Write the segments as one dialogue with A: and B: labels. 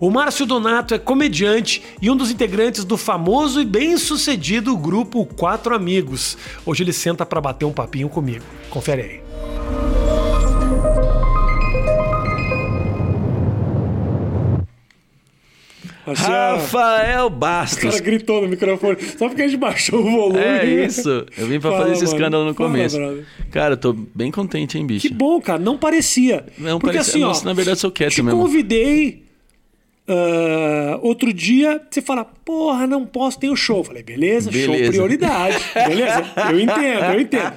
A: O Márcio Donato é comediante e um dos integrantes do famoso e bem-sucedido grupo Quatro Amigos. Hoje ele senta para bater um papinho comigo. Confere aí.
B: Rafael
A: O
B: Bastos.
A: cara gritou no microfone, só porque a gente baixou o volume.
B: É isso. Eu vim pra
A: Fala,
B: fazer esse
A: mano.
B: escândalo no
A: Fala,
B: começo.
A: brother.
B: Cara, eu tô bem contente, hein, bicho?
A: Que bom, cara, não parecia.
B: Não
A: porque
B: parecia-
A: assim, ó,
B: Nossa, na verdade, sou quieto
A: te
B: mesmo.
A: convidei ah, outro dia, você fala, porra, não posso, tem o show. Eu falei, beleza, show
B: Beleza.
A: prioridade. Beleza? Eu entendo, eu entendo.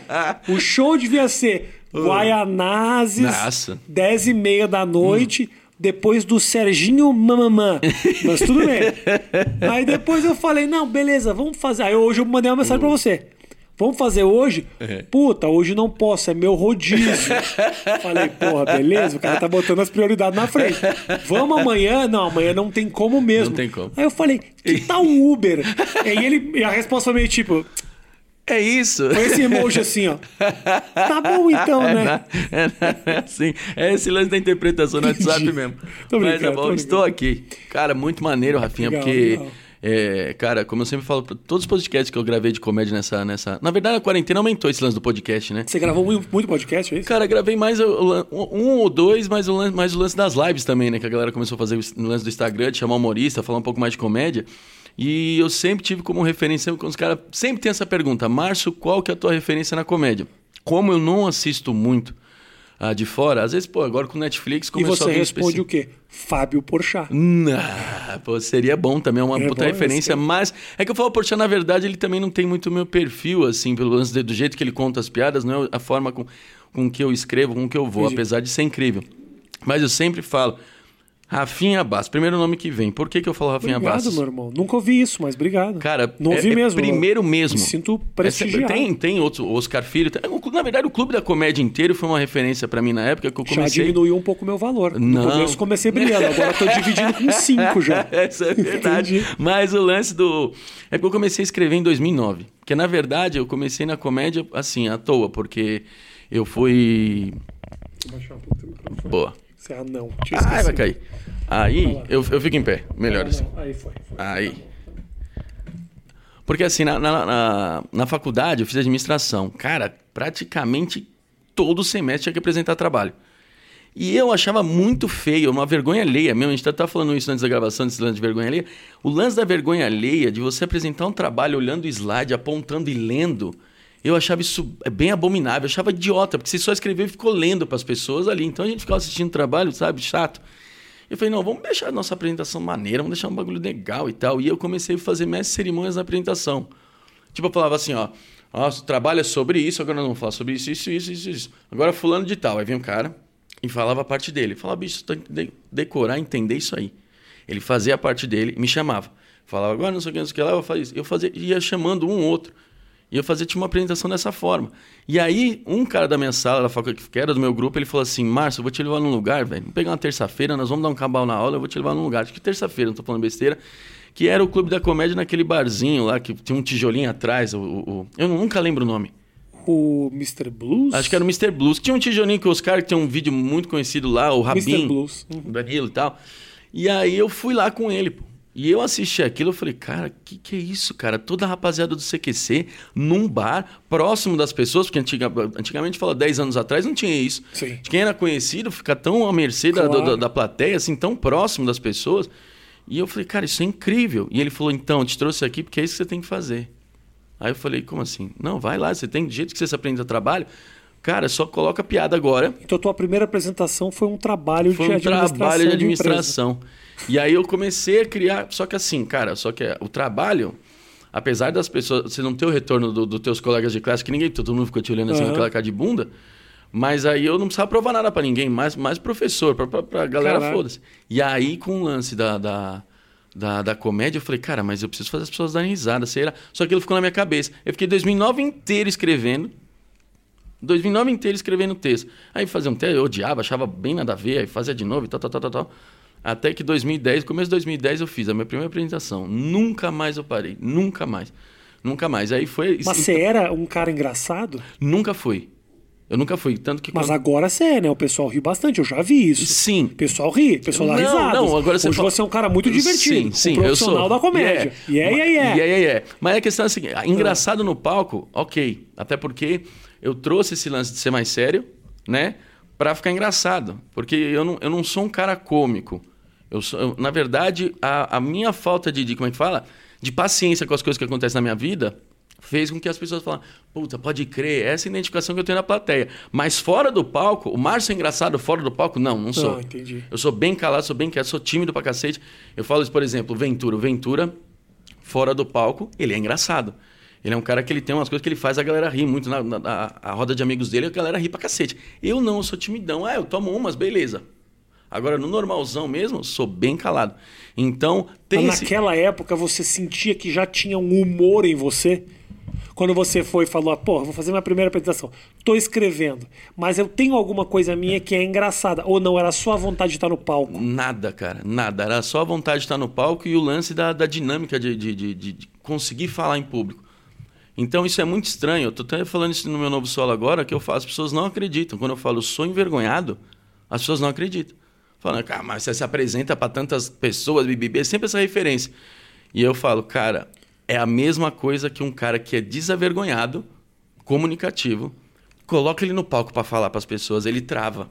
A: O show devia ser Guaianazes,
B: Nossa.
A: 10 e meia da noite, depois do Serginho Mamamã. Mas tudo bem. Aí depois eu falei, não, beleza, vamos fazer. Aí hoje eu mandei uma mensagem pra você. Vamos fazer hoje?
B: É.
A: Puta, hoje não posso, é meu rodízio. Falei, porra, beleza? O cara tá botando as prioridades na frente. Vamos amanhã? Não, amanhã não tem como mesmo.
B: Não tem como.
A: Aí eu falei, que tal um Uber? e ele, e a resposta foi meio tipo,
B: É isso.
A: foi esse emoji assim, ó. Tá bom então,
B: É,
A: né?
B: é, na- é assim. É esse lance da interpretação no WhatsApp mesmo. Mas é bom,
A: tô
B: estou aqui. Cara, muito maneiro, Rafinha,
A: Legal,
B: porque.
A: legal.
B: É, cara, como eu sempre falo, todos os podcasts que eu gravei de comédia nessa, nessa. Na verdade, a quarentena aumentou esse lance do podcast, né?
A: Você gravou muito, muito podcast, é isso?
B: Cara, gravei mais o- o lan- um ou dois, mas o lance, mais o lance das lives também, né? Que a galera começou a fazer o lance do Instagram, de chamar humorista, falar um pouco mais de comédia. E eu sempre tive como referência, quando os caras sempre tem essa pergunta, Márcio, qual que é a tua referência na comédia? Como eu não assisto muito ah, de fora, às vezes, pô, agora com Netflix
A: E
B: começou
A: você
B: a vir
A: responde o quê? Fábio Porchat.
B: Não, pô, seria bom também, é uma
A: É
B: puta
A: bom,
B: referência, mas é que eu falo, Porchat, na verdade, ele também não tem muito o meu perfil, assim, pelo de- do jeito que ele conta as piadas, não é a forma com, com que eu escrevo, com que eu vou,
A: Entendi.
B: apesar de ser incrível. Mas eu sempre falo, Rafinha Bastos, primeiro nome que vem. Por que, que eu falo Rafinha
A: Obrigado,
B: Bastos?
A: meu irmão. Nunca ouvi isso, mas obrigado.
B: Cara,
A: não
B: é-
A: ouvi
B: é
A: mesmo.
B: primeiro mesmo.
A: Me sinto
B: É
A: prestigiado.
B: tem, tem outros, o Oscar Filho. tem- na verdade, o Clube da Comédia inteiro foi uma referência pra mim na época que eu
A: Já
B: comecei.
A: diminuiu um pouco o meu valor. No
B: Não.
A: começo comecei brilhando, agora eu tô dividindo com cinco já.
B: Essa é verdade.
A: Entendi.
B: Mas o lance do. É porque eu comecei a escrever em 2009. Porque, na verdade, eu comecei na comédia assim, à toa, porque eu fui.
A: Vou baixar um pouco o microfone.
B: Boa.
A: É anão. Tinha
B: Ai, vai cair. Aí, eu, eu fico em pé. Melhor
A: Não,
B: assim.
A: não, Aí foi. foi.
B: Aí. Porque assim, na, na, na, na faculdade eu fiz administração. Cara, praticamente todo semestre tinha que apresentar trabalho. E eu achava muito feio, uma vergonha alheia mesmo. A gente tá falando isso antes da gravação, desse lance de vergonha alheia. O lance da vergonha alheia, de você apresentar um trabalho olhando o slide, apontando e lendo, eu achava isso bem abominável. Eu achava idiota, porque você só escreveu e ficou lendo para as pessoas ali. Então a gente ficava assistindo trabalho, sabe, chato. Eu falei, não, vamos deixar a nossa apresentação maneira, vamos deixar um bagulho legal e tal. E eu comecei a fazer mestre cerimônias na apresentação. Tipo, eu falava assim, ó, nosso trabalho é sobre isso, agora nós vamos falar sobre isso, isso, isso, isso, isso. Agora fulano de tal. Aí vem um cara e falava a parte dele. Falava, bicho, você tem que de- decorar, entender isso aí. Ele fazia a parte dele me chamava. Falava, agora não sei o que, não sei o que lá, eu fazia isso. Eu fazia, ia chamando um ou outro. E eu fazia tipo, uma apresentação dessa forma. E aí, um cara da minha sala, da faculdade, que era do meu grupo, ele falou assim: Márcio, eu vou te levar num lugar, velho. Vamos pegar uma terça-feira, nós vamos dar um cabal na aula, eu vou te levar num lugar. Acho que terça-feira, não tô falando besteira. Que era o Clube da Comédia naquele barzinho lá, que tinha um tijolinho atrás. O, o- eu nunca lembro o nome.
A: O Mr. Blues?
B: Acho que era o Mr. Blues. Tinha um tijolinho que o Oscar, que tem um vídeo muito conhecido lá, o Rabin.
A: Blues. Uhum.
B: O Danilo e tal. E aí eu fui lá com ele, pô. E eu assisti aquilo, eu falei, cara, que que é isso, cara? Toda a rapaziada do CQC num bar, próximo das pessoas, porque antiga, antigamente, fala 10 anos atrás, não tinha isso.
A: Sim.
B: Quem era conhecido fica tão à mercê da,
A: Claro.
B: da, da plateia, assim, tão próximo das pessoas. E eu falei, cara, isso é incrível. E ele falou, então, eu te trouxe aqui porque é isso que você tem que fazer. Aí eu falei, como assim? Não, vai lá, você tem, do jeito que você se aprende a trabalho, cara, só coloca piada agora.
A: Então, tua primeira apresentação foi um trabalho
B: Foi
A: de
B: um
A: administração.
B: trabalho de administração. e aí eu comecei a criar. Só que assim, cara, só que o trabalho, apesar das pessoas. Você não ter o retorno dos do teus colegas de classe, que ninguém, todo mundo ficou te olhando assim com aquela cara de bunda. Mas aí eu não precisava provar nada pra ninguém, mais, mais professor, pra, pra, pra galera, foda-se. E aí, com o lance da, da, da, da comédia, eu falei, cara, mas eu preciso fazer as pessoas darem risada, sei lá. Só que aquilo ficou na minha cabeça. Eu fiquei 2009 inteiro escrevendo. 2009 inteiro escrevendo texto. Aí fazia um texto, eu odiava, achava bem nada a ver, aí fazia de novo e tal, tal, tal, tal, tal. Até que 2010, começo de 2010 eu fiz a minha primeira apresentação. Nunca mais eu parei, nunca mais. Nunca mais. Aí foi...
A: Mas você era um cara engraçado?
B: Nunca fui. Eu nunca fui. Tanto que
A: Mas
B: quando-
A: agora você é, né? O pessoal ri bastante, eu já vi isso.
B: Sim.
A: O pessoal ri, o pessoal dá
B: Não,
A: risada.
B: não, agora você
A: Hoje
B: fala-
A: você é um cara muito divertido.
B: Sim, sim,
A: um profissional
B: eu sou.
A: da comédia. E é, e é, é.
B: E é, e é. Mas a questão é a seguinte: engraçado no palco, ok. Até porque eu trouxe esse lance de ser mais sério, né? Pra ficar engraçado. Porque eu não, eu não sou um cara cômico. Eu sou, eu- na verdade, a, a minha falta de, de. Como é que fala? De paciência com as coisas que acontecem na minha vida fez com que as pessoas falassem, puta, pode crer, essa é a identificação que eu tenho na plateia. Mas fora do palco, o Márcio é engraçado fora do palco? Não, não sou.
A: Ah, entendi.
B: Eu sou bem calado, sou bem quieto, sou tímido pra cacete. Eu falo isso, por exemplo, Ventura. Ventura, fora do palco, ele é engraçado. Ele é um cara que ele tem umas coisas que ele faz a galera rir muito. Na, na- na- a roda de amigos dele, a galera ri pra cacete. Eu não, eu sou timidão. Ah, eu tomo umas, beleza. Agora, no normalzão mesmo, sou bem calado. Então, tem
A: Mas
B: esse...
A: naquela época você sentia que já tinha um humor em você? Quando você foi e falou, pô, vou fazer minha primeira apresentação. Tô escrevendo, mas eu tenho alguma coisa minha que é engraçada. Ou não, era só a vontade de estar no palco.
B: Nada, cara, nada. Era só a vontade de estar no palco e o lance da, da dinâmica de, de- de- de conseguir falar em público. Então isso é muito estranho. Eu tô até falando isso no meu novo solo agora, que eu falo, as pessoas não acreditam. Quando eu falo sou envergonhado, as pessoas não acreditam. Falam, cara, mas você se apresenta para tantas pessoas, bibibi, é sempre essa referência. E eu falo, cara, é a mesma coisa que um cara que é desavergonhado, comunicativo, coloca ele no palco para falar para as pessoas, ele trava.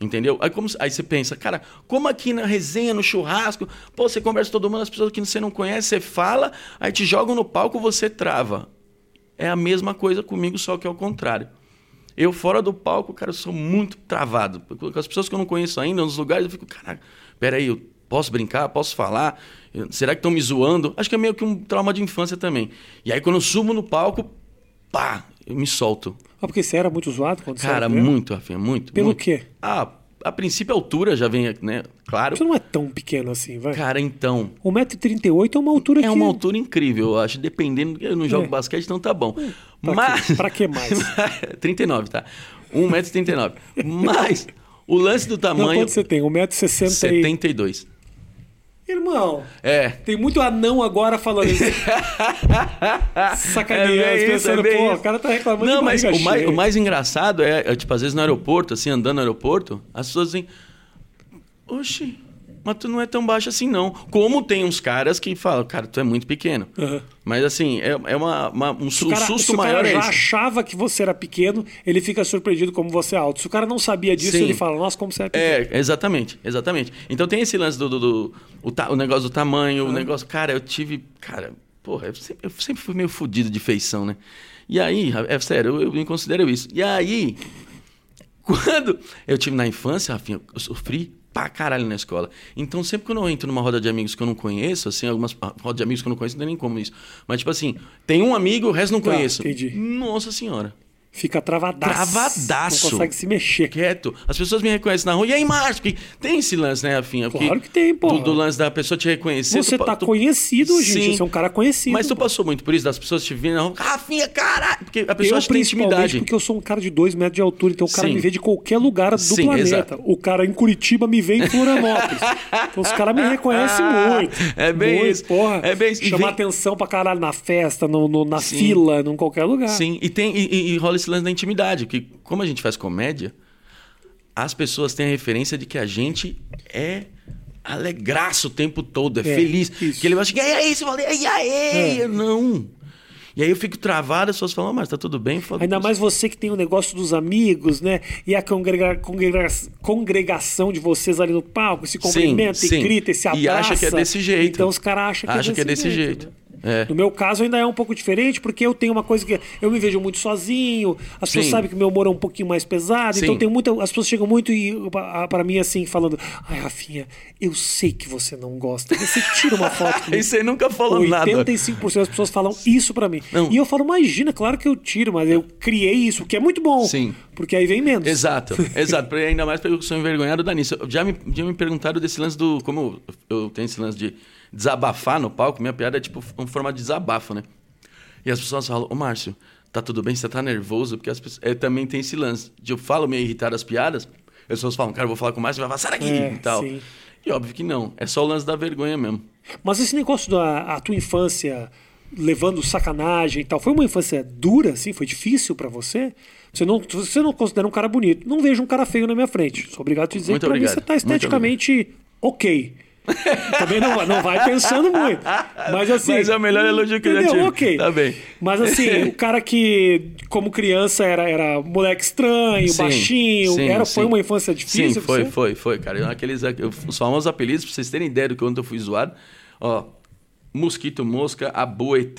B: Entendeu? Aí, como, aí você pensa, cara, como aqui na resenha, no churrasco, pô, você conversa com todo mundo, as pessoas que você não conhece, você fala, aí te jogam no palco, você trava. É a mesma coisa comigo, só que é o contrário. Eu, fora do palco, cara, eu sou muito travado. Com as pessoas que eu não conheço ainda, nos lugares, eu fico, caraca, peraí, eu posso brincar? Posso falar? Será que estão me zoando? Acho que é meio que um trauma de infância também. E aí, quando eu subo no palco, pá, eu me solto.
A: Ah, porque você era muito zoado quando você
B: Cara,
A: era criança?
B: muito, Rafinha, muito.
A: Pelo
B: muito.
A: quê?
B: Ah, a princípio a altura já vem, né? Claro.
A: Você não é tão pequeno assim, vai.
B: Cara, então.
A: 1,38m é uma altura que...
B: É uma altura incrível, eu acho. Dependendo, eu não jogo
A: É.
B: basquete, então tá bom.
A: pra
B: Mas.
A: quê? Pra que mais?
B: 39, tá? 1,39m. Mas o lance do
A: Não,
B: tamanho.
A: quanto você tem? 1,60m e...
B: 72.
A: Irmão,
B: É.
A: tem muito anão agora falando isso. Sacaneando,
B: É
A: pensando,
B: é
A: pô,
B: isso.
A: o cara tá reclamando
B: Não,
A: de
B: mas o mais, o mais engraçado é, é, tipo, às vezes no aeroporto, assim, andando no aeroporto, as pessoas dizem, oxi, mas tu não é tão baixo assim, não. Como tem uns caras que falam, cara, tu é muito pequeno.
A: Aham.
B: Mas assim, é, é uma, uma- um su-
A: o cara,
B: susto
A: se o cara
B: maior é
A: já
B: esse.
A: achava que você era pequeno, ele fica surpreendido como você é alto. Se o cara não sabia disso,
B: Sim.
A: ele fala, nossa, como você é pequeno.
B: É, exatamente, exatamente. Então tem esse lance do, do, do- o, ta- o negócio do tamanho, o negócio. Cara, eu tive. Cara, porra, eu sempre, eu sempre fui meio fodido de feição, né? E aí, é sério, eu, eu me considero isso. E aí, quando eu tive na infância, Rafinha, eu sofri pra caralho na escola. Então, sempre quando eu entro numa roda de amigos que eu não conheço, assim, algumas ah, rodas de amigos que eu não conheço, não tem nem como isso. Mas, tipo assim, tem um amigo, o resto não
A: Tá,
B: conheço.
A: entendi.
B: Nossa senhora.
A: Fica travadaço.
B: Travadaço.
A: Não consegue se mexer.
B: Quieto. As pessoas me reconhecem na rua. E aí, Márcio? Porque tem esse lance, né, Rafinha? Porque
A: Claro que tem, porra.
B: Do, do lance da pessoa te reconhecer.
A: Você
B: tu-
A: tá
B: tu-
A: conhecido, gente.
B: Sim.
A: Você é um cara conhecido.
B: Mas tu
A: pô.
B: passou muito por isso, das pessoas te virem na rua. Rafinha, caralho! Porque a pessoa
A: Eu,
B: que tem intimidade.
A: porque eu sou um cara de 2 metros de altura, então o cara
B: Sim.
A: me vê de qualquer lugar do
B: Sim,
A: planeta.
B: exato.
A: O cara em Curitiba me vê em Florianópolis. então os caras me reconhecem muito.
B: É bem
A: muito,
B: isso.
A: Porra,
B: É bem isso.
A: Chamar
B: vem-
A: atenção pra caralho na festa, no, no- na fila, em qualquer lugar.
B: Sim, e, tem, e, e- e rola esse lance da intimidade, que como a gente faz comédia, as pessoas têm a referência de que a gente é alegraço o tempo todo, é,
A: É,
B: feliz.
A: isso.
B: Que ele vai chegar, e aí, você fala, e aí,
A: É.
B: Não. E aí eu fico travado, as pessoas falam, "Ah, mas tá tudo bem? Falo,
A: Ainda mais você que tem o negócio dos amigos, né? E a congrega- congrega- congregação de vocês ali no palco, se cumprimenta,
B: Sim,
A: e
B: sim.
A: grita, e se abraça.
B: E acha que é desse jeito.
A: Então os caras acham que
B: Acha
A: é
B: que é
A: desse jeito.
B: jeito.
A: né?
B: É.
A: No meu caso ainda é um pouco diferente, porque eu tenho uma coisa que eu me vejo muito sozinho, as pessoas
B: Sim.
A: sabem que meu humor é um pouquinho mais pesado, então
B: Sim.
A: tem muita, as pessoas chegam muito e para mim assim falando: "Ai, Rafinha, eu sei que você não gosta. Você tira uma foto comigo."
B: Aí você nunca falou nada.
A: 85% das pessoas falam isso pra mim.
B: Não.
A: E eu falo, imagina, claro que eu tiro, mas eu criei isso, que é muito bom.
B: Sim.
A: Porque aí vem menos.
B: Exato, exato. Ainda mais porque eu sou envergonhado da nisso. Já me, já me perguntaram desse lance do. Como eu tenho esse lance de desabafar no palco, minha piada é tipo um formato de desabafo, né? E as pessoas falam, ô Márcio, tá tudo bem? Você tá nervoso? Porque as pessoas. é, também tem esse lance. De eu falo meio irritado as piadas, as pessoas falam, cara, eu vou falar com o Márcio, vai falar, sai daqui
A: É,
B: e tal.
A: sim.
B: E óbvio que não. É só o lance da vergonha mesmo.
A: Mas esse negócio da a tua infância levando sacanagem e tal. Foi uma infância dura, assim? Foi difícil pra você? Você não, você não considera um cara bonito. Não vejo um cara feio na minha frente. Sou obrigado a te dizer
B: Muito
A: que pra
B: obrigado.
A: mim você tá esteticamente ok. Também não, não vai pensando muito. Mas assim.
B: Mas é o melhor elogio que eu já
A: entendeu?
B: tive.
A: Ok.
B: Tá bem.
A: Mas assim, o cara que, como criança, era, era moleque estranho,
B: Sim,
A: baixinho.
B: sim,
A: era, foi
B: sim.
A: uma infância difícil?
B: Sim, foi, foi, foi, cara. Aqueles, os famosos apelidos, pra vocês terem ideia do que quando eu fui zoado. Ó, Mosquito Mosca, Abu ET.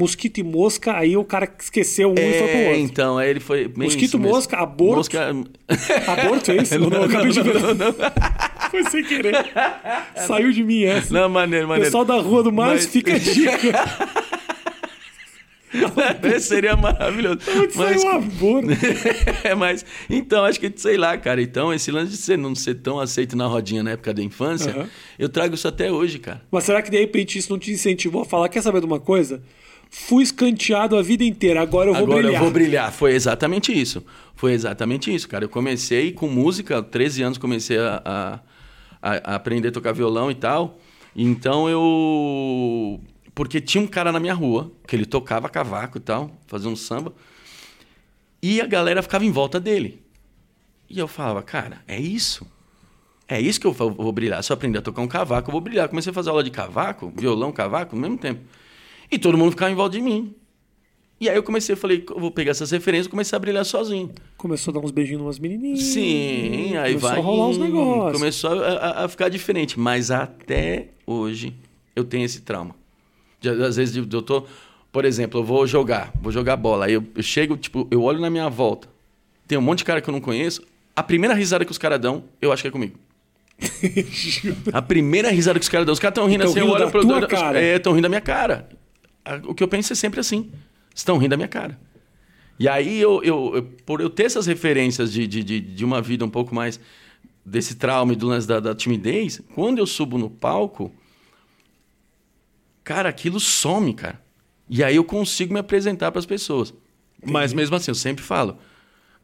A: Mosquito e mosca, aí o cara esqueceu um e foi pro
B: É,
A: outro.
B: então, aí ele foi.
A: Mosquito,
B: isso mesmo.
A: mosca, aborto.
B: Mosca...
A: Aborto é isso? Eu não, acabei de ver. Foi sem querer. Saiu de mim essa.
B: Não, maneiro, maneiro.
A: Pessoal da Rua do Márcio,
B: Mas-
A: fica a dica.
B: Esse seria maravilhoso.
A: Onde
B: Mas,
A: saiu um aborto?
B: é, mas, então, acho que, sei lá, cara. Então, esse lance de você não ser tão aceito na rodinha na época da infância,
A: Aham.
B: eu trago isso até hoje, cara.
A: Mas será que de repente isso não te incentivou a falar? Quer saber de uma coisa? Fui escanteado a vida inteira, agora eu vou
B: Agora
A: brilhar.
B: eu vou brilhar. Foi exatamente isso. Foi exatamente isso, cara. Eu comecei com música, 13 anos comecei a, a, a- aprender a tocar violão e tal. Então eu. Porque tinha um cara na minha rua, que ele tocava cavaco e tal, fazia um samba. E a galera ficava em volta dele. E eu falava, cara, é isso. É isso que eu vou brilhar. Se eu aprender a tocar um cavaco, eu vou brilhar. Comecei a fazer aula de cavaco, violão, cavaco, ao mesmo tempo. E todo mundo ficava em volta de mim. E aí eu comecei, falei, eu vou pegar essas referências e comecei a brilhar sozinho.
A: Começou a dar uns beijinhos numas menininhas.
B: Sim, aí
A: começou
B: vai.
A: a rolar uns
B: indo,
A: negócios.
B: Começou a, a- a ficar diferente. Mas até hoje eu tenho esse trauma. De- às vezes eu tô, por exemplo, eu vou jogar, vou jogar bola. Aí eu, eu chego, tipo, eu olho na minha volta. Tem um monte de cara que eu não conheço. A primeira risada que os caras dão, eu acho que é comigo. A primeira risada que os caras dão. Os caras estão rindo
A: Tão
B: assim, eu olho pro
A: cara.
B: É, estão rindo da minha cara. O que eu penso é sempre assim. Estão rindo da minha cara. E aí, eu, eu, eu- por eu ter essas referências de, de, de, de uma vida um pouco mais desse trauma e do lance da, da timidez, quando eu subo no palco, cara, aquilo some, cara. E aí eu consigo me apresentar para as pessoas. Mas mesmo assim, eu sempre falo,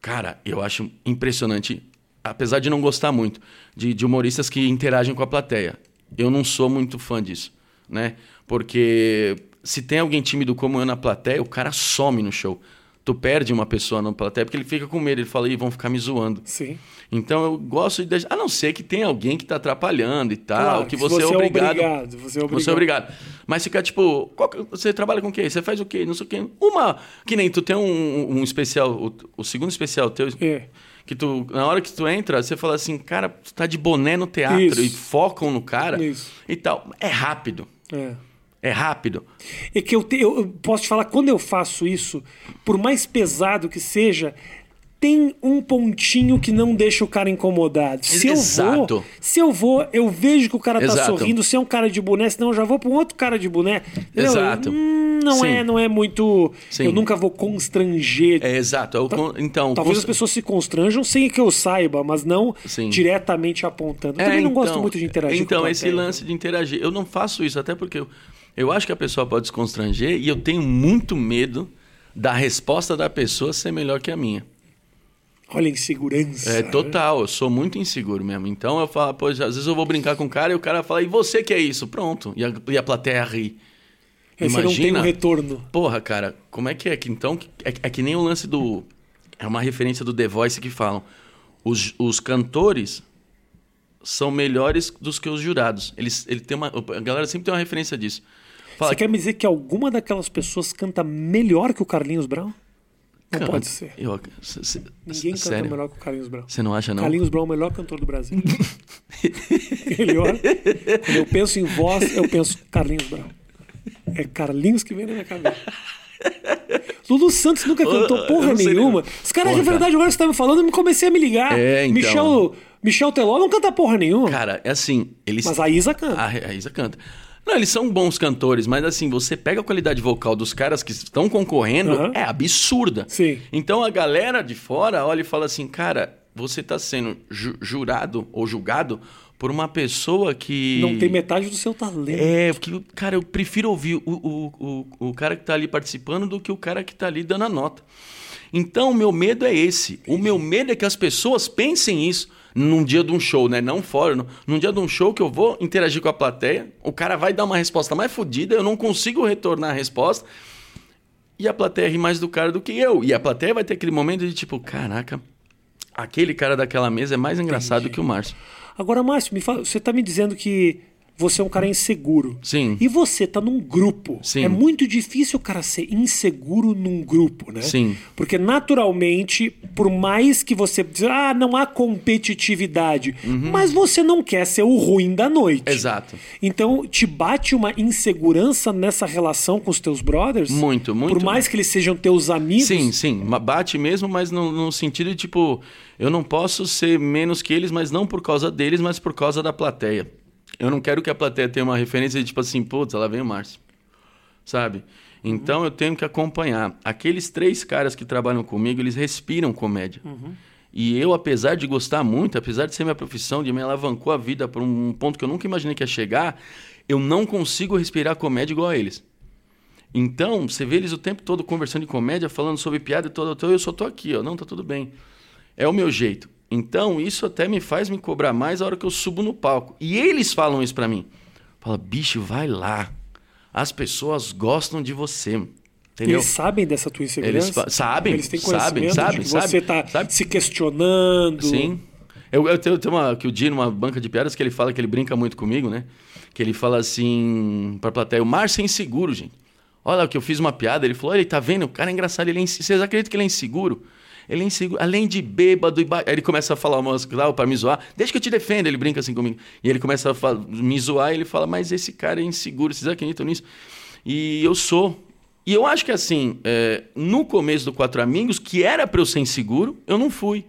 B: cara, eu acho impressionante, apesar de não gostar muito de, de humoristas que interagem com a plateia. Eu não sou muito fã disso, né? Porque se tem alguém tímido como eu na plateia, o cara some no show. Tu perde uma pessoa na plateia porque ele fica com medo, ele fala, Ih, vão ficar me zoando.
A: Sim.
B: Então eu gosto de deixar. A não ser que tenha alguém que tá atrapalhando e tal,
A: Claro,
B: que
A: se
B: você, é obrigado.
A: obrigado, Você é obrigado.
B: Você é obrigado. Mas fica tipo, que- você trabalha com o quê? Você faz o quê? Não sei o quê. Uma. Que nem tu tem um, um especial, o, o segundo especial teu,
A: É.
B: que tu, na hora que tu entra, você fala assim, cara, tu tá de boné no teatro
A: Isso.
B: e focam no cara
A: Isso.
B: e tal. É rápido.
A: É.
B: É rápido.
A: É que eu, te- eu eu posso te falar, quando eu faço isso, por mais pesado que seja, tem um pontinho que não deixa o cara incomodado. Se eu
B: Exato.
A: vou, se eu vou, eu vejo que o cara tá
B: Exato.
A: sorrindo, se é um cara de boné, senão eu já vou para um outro cara de boné.
B: Exato.
A: Hum, não
B: Sim.
A: é, não é muito.
B: Sim.
A: Eu nunca vou constranger.
B: É exato. É o con- então,
A: Talvez
B: cons-
A: as pessoas se constranjam sem que eu saiba, mas não
B: Sim.
A: diretamente apontando. Eu
B: É,
A: também não gosto
B: então,
A: muito de interagir
B: Então,
A: com
B: esse
A: plateia.
B: lance de interagir. Eu não faço isso, até porque eu, eu acho que a pessoa pode se constranger e eu tenho muito medo da resposta da pessoa ser melhor que a minha.
A: Olha a insegurança.
B: É total, eu sou muito inseguro mesmo. Então eu falo, pô, às vezes eu vou brincar com o cara e o cara fala, e você que é isso? Pronto. E a, e a plateia ri.
A: Aí você não tem um retorno.
B: Porra, cara, como é que é? Que então é, é que nem o lance do. É uma referência do The Voice que falam. Os, os cantores são melhores dos que os jurados. Eles, ele tem uma, a galera sempre tem uma referência disso. Fala,
A: Você quer me dizer que alguma daquelas pessoas canta melhor que o Carlinhos Brown? Não
B: "Cara,
A: pode ser.
B: eu- c- c-
A: Ninguém canta
B: sério?
A: melhor que o Carlinhos Brown.
B: Você não acha, não?
A: Carlinhos Brown é o melhor cantor do Brasil. melhor. Quando eu penso em voz, eu penso Carlinhos Brown. É Carlinhos que vem na minha cabeça. Lulu Santos nunca cantou porra nenhuma. Os caras,
B: Porra,
A: de verdade, agora que você tá me falando, eu me comecei a me ligar.
B: É, então.
A: Michel, Michel Teló não canta porra nenhuma.
B: Cara, é assim, eles.
A: Mas a Isa canta.
B: A, a Isa canta. Não, eles são bons cantores, mas assim, você pega a qualidade vocal dos caras que estão concorrendo,
A: Aham.
B: é absurda.
A: Sim.
B: Então a galera de fora olha e fala assim, cara, você tá sendo ju- jurado ou julgado por uma pessoa que.
A: Não tem metade do seu talento.
B: É, porque, cara, eu prefiro ouvir o, o, o, o cara que tá ali participando do que o cara que tá ali dando a nota. Então, o meu medo é esse. O meu medo é que as pessoas pensem isso num dia de um show, né? Não fora. no- Num dia de um show que eu vou interagir com a plateia, o cara vai dar uma resposta mais fodida, eu não consigo retornar a resposta. E a plateia ri mais do cara do que eu. E a plateia vai ter aquele momento de tipo, caraca, aquele cara daquela mesa é mais engraçado que o Márcio.
A: Agora, Márcio, fala, você tá me dizendo que você é um cara inseguro.
B: Sim.
A: E você tá num grupo.
B: Sim.
A: É muito difícil o cara ser inseguro num grupo, né?
B: Sim.
A: Porque naturalmente, por mais que você ah, não há competitividade, mas você não quer ser o ruim da noite.
B: Uhum. Exato.
A: Então, te bate uma insegurança nessa relação com os teus brothers?
B: Muito, muito.
A: Por mais que eles sejam teus amigos?
B: Sim, sim. Bate mesmo, mas no, no sentido de tipo, eu não posso ser menos que eles, mas não por causa deles, mas por causa da plateia. Eu não quero que a plateia tenha uma referência de tipo assim, putz, lá vem o Márcio. Sabe? Então eu tenho que acompanhar. Aqueles três caras que trabalham comigo, eles respiram comédia. E eu, apesar de gostar muito, apesar de ser minha profissão, de me alavancou a vida para um ponto que eu nunca imaginei que ia chegar, eu não consigo respirar comédia igual a eles. Então, você vê eles o tempo todo conversando de comédia, falando sobre piada e todo, eu só tô aqui, ó, não, tá tudo bem. É o meu jeito. Então, isso até me faz me cobrar mais a hora que eu subo no palco. E eles falam isso pra mim. Fala, bicho, vai lá. As pessoas gostam de você. Entendeu?
A: Eles sabem dessa tua insegurança?
B: Eles sabem,
A: Eles têm
B: sabem,
A: conhecimento
B: sabem,
A: de que você
B: sabem,
A: tá
B: sabem.
A: se questionando.
B: Sim. Eu, eu tenho, tenho uma, que o Di, numa banca de piadas, que ele fala que ele brinca muito comigo, né? Que ele fala assim pra plateia, o Márcio é inseguro, gente. Olha que eu fiz uma piada, ele falou, olha, tá vendo? O cara é engraçado, ele é inse- Vocês acreditam que ele é inseguro? Ele é inseguro, além de bêbado e ba... Aí ele começa a falar umas lá pra me zoar. Deixa que eu te defenda, ele brinca assim comigo. E ele começa a me zoar e ele fala, mas esse cara é inseguro, vocês acreditam nisso? E eu sou. E eu acho que assim, é, no começo do Quatro Amigos, que era pra eu ser inseguro, eu não fui.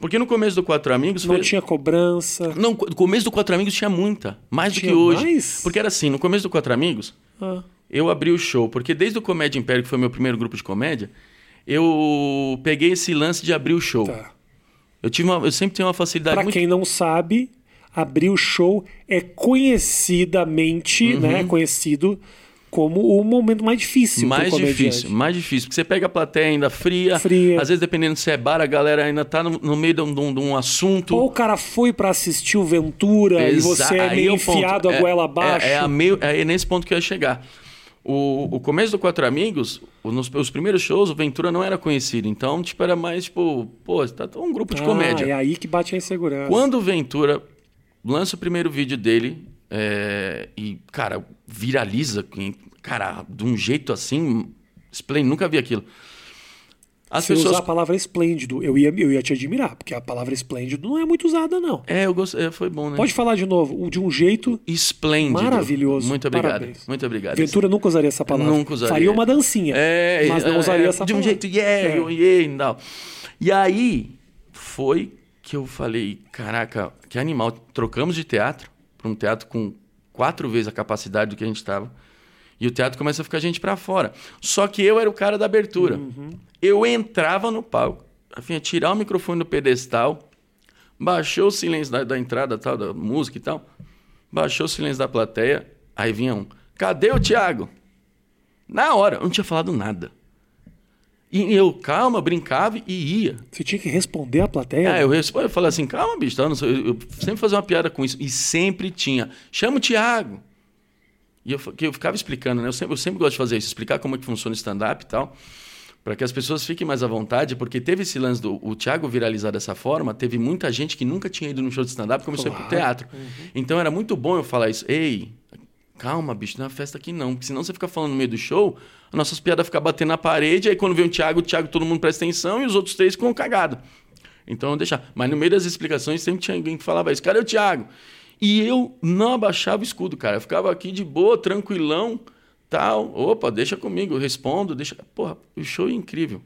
B: Porque no começo do Quatro Amigos...
A: Não
B: foi-
A: tinha cobrança.
B: não, no começo do Quatro Amigos tinha muita. Mais do
A: Tinha
B: que hoje.
A: mais?
B: Porque era assim, no começo do Quatro Amigos,
A: Ah,
B: eu abri o show. Porque desde o Comédia Império, que foi meu primeiro grupo de comédia, eu peguei esse lance de abrir o show.
A: tá.
B: Eu, tive uma- eu sempre tenho uma facilidade
A: Pra
B: muito...
A: quem não sabe, abrir o show é conhecidamente,
B: Uhum.
A: né? Conhecido como o momento mais difícil.
B: mais difícil, mais difícil. Porque você pega a plateia ainda fria,
A: Fria.
B: às vezes dependendo se é bar, a galera ainda tá no, no meio de um, de um- assunto.
A: Ou o cara foi pra assistir o Ventura e
B: Exa-
A: você é meio
B: ponto.
A: enfiado a
B: É-
A: goela
B: é-
A: abaixo.
B: É, a meio, é nesse ponto que eu ia chegar. O, o começo do Quatro Amigos, nos os primeiros shows, o Ventura não era conhecido. Então, tipo, era mais, tipo, pô, tá um grupo de
A: Ah,
B: comédia.
A: É aí que bate a insegurança.
B: Quando o Ventura lança o primeiro vídeo dele é, e, cara, viraliza, cara, de um jeito assim, esplêndido, nunca vi aquilo. As
A: Se
B: pessoas...
A: usar a palavra esplêndido, eu ia, eu ia te admirar, porque a palavra esplêndido não é muito usada, não.
B: É, eu gostei, é, foi bom, né?
A: Pode falar de novo, de um jeito
B: Esplêndido.
A: maravilhoso.
B: Muito obrigado.
A: Parabéns.
B: Muito obrigado.
A: Ventura nunca usaria essa palavra.
B: Nunca usaria.
A: Faria uma dancinha,
B: É,
A: mas não
B: é,
A: usaria
B: é,
A: essa
B: De um
A: palavra.
B: jeito, yeah,
A: É.
B: yeah, e tal. E aí foi que eu falei, caraca, que animal. Trocamos de teatro para um teatro com quatro vezes a capacidade do que a gente estava. E o teatro começa a ficar gente para fora. Só que eu era o cara da abertura.
A: Uhum.
B: Eu entrava no palco, vinha tirar o microfone do pedestal, baixou o silêncio da, da entrada tal, da música e tal, baixou o silêncio da plateia, aí vinha um, cadê o Thiago? Na hora, eu não tinha falado nada. E eu, calma, brincava e ia.
A: Você tinha que responder a plateia.
B: Ah, eu, respo- eu falei assim, calma, bicho, tá? Eu, eu sempre fazia uma piada com isso. E sempre tinha, chama o Thiago. E eu, que eu ficava explicando, né? Eu sempre, eu sempre gosto de fazer isso, explicar como é que funciona o stand-up e tal, para que as pessoas fiquem mais à vontade, porque teve esse lance do o Thiago viralizar dessa forma, teve muita gente que nunca tinha ido num show de stand-up e começou a ir pro
A: Claro.
B: teatro. Então era muito bom eu falar isso. Ei, calma, bicho, não é uma festa aqui não, porque senão você fica falando no meio do show, as nossas piadas ficam batendo na parede, aí quando vem o Thiago, o Thiago todo mundo presta atenção e os outros três ficam cagados. Então eu deixar. Mas no meio das explicações sempre tinha alguém que falava isso. Cadê o Thiago? E eu não abaixava o escudo, cara. Eu ficava aqui de boa, tranquilão, tal. Opa, deixa comigo, eu respondo, deixa. Porra, o show é incrível.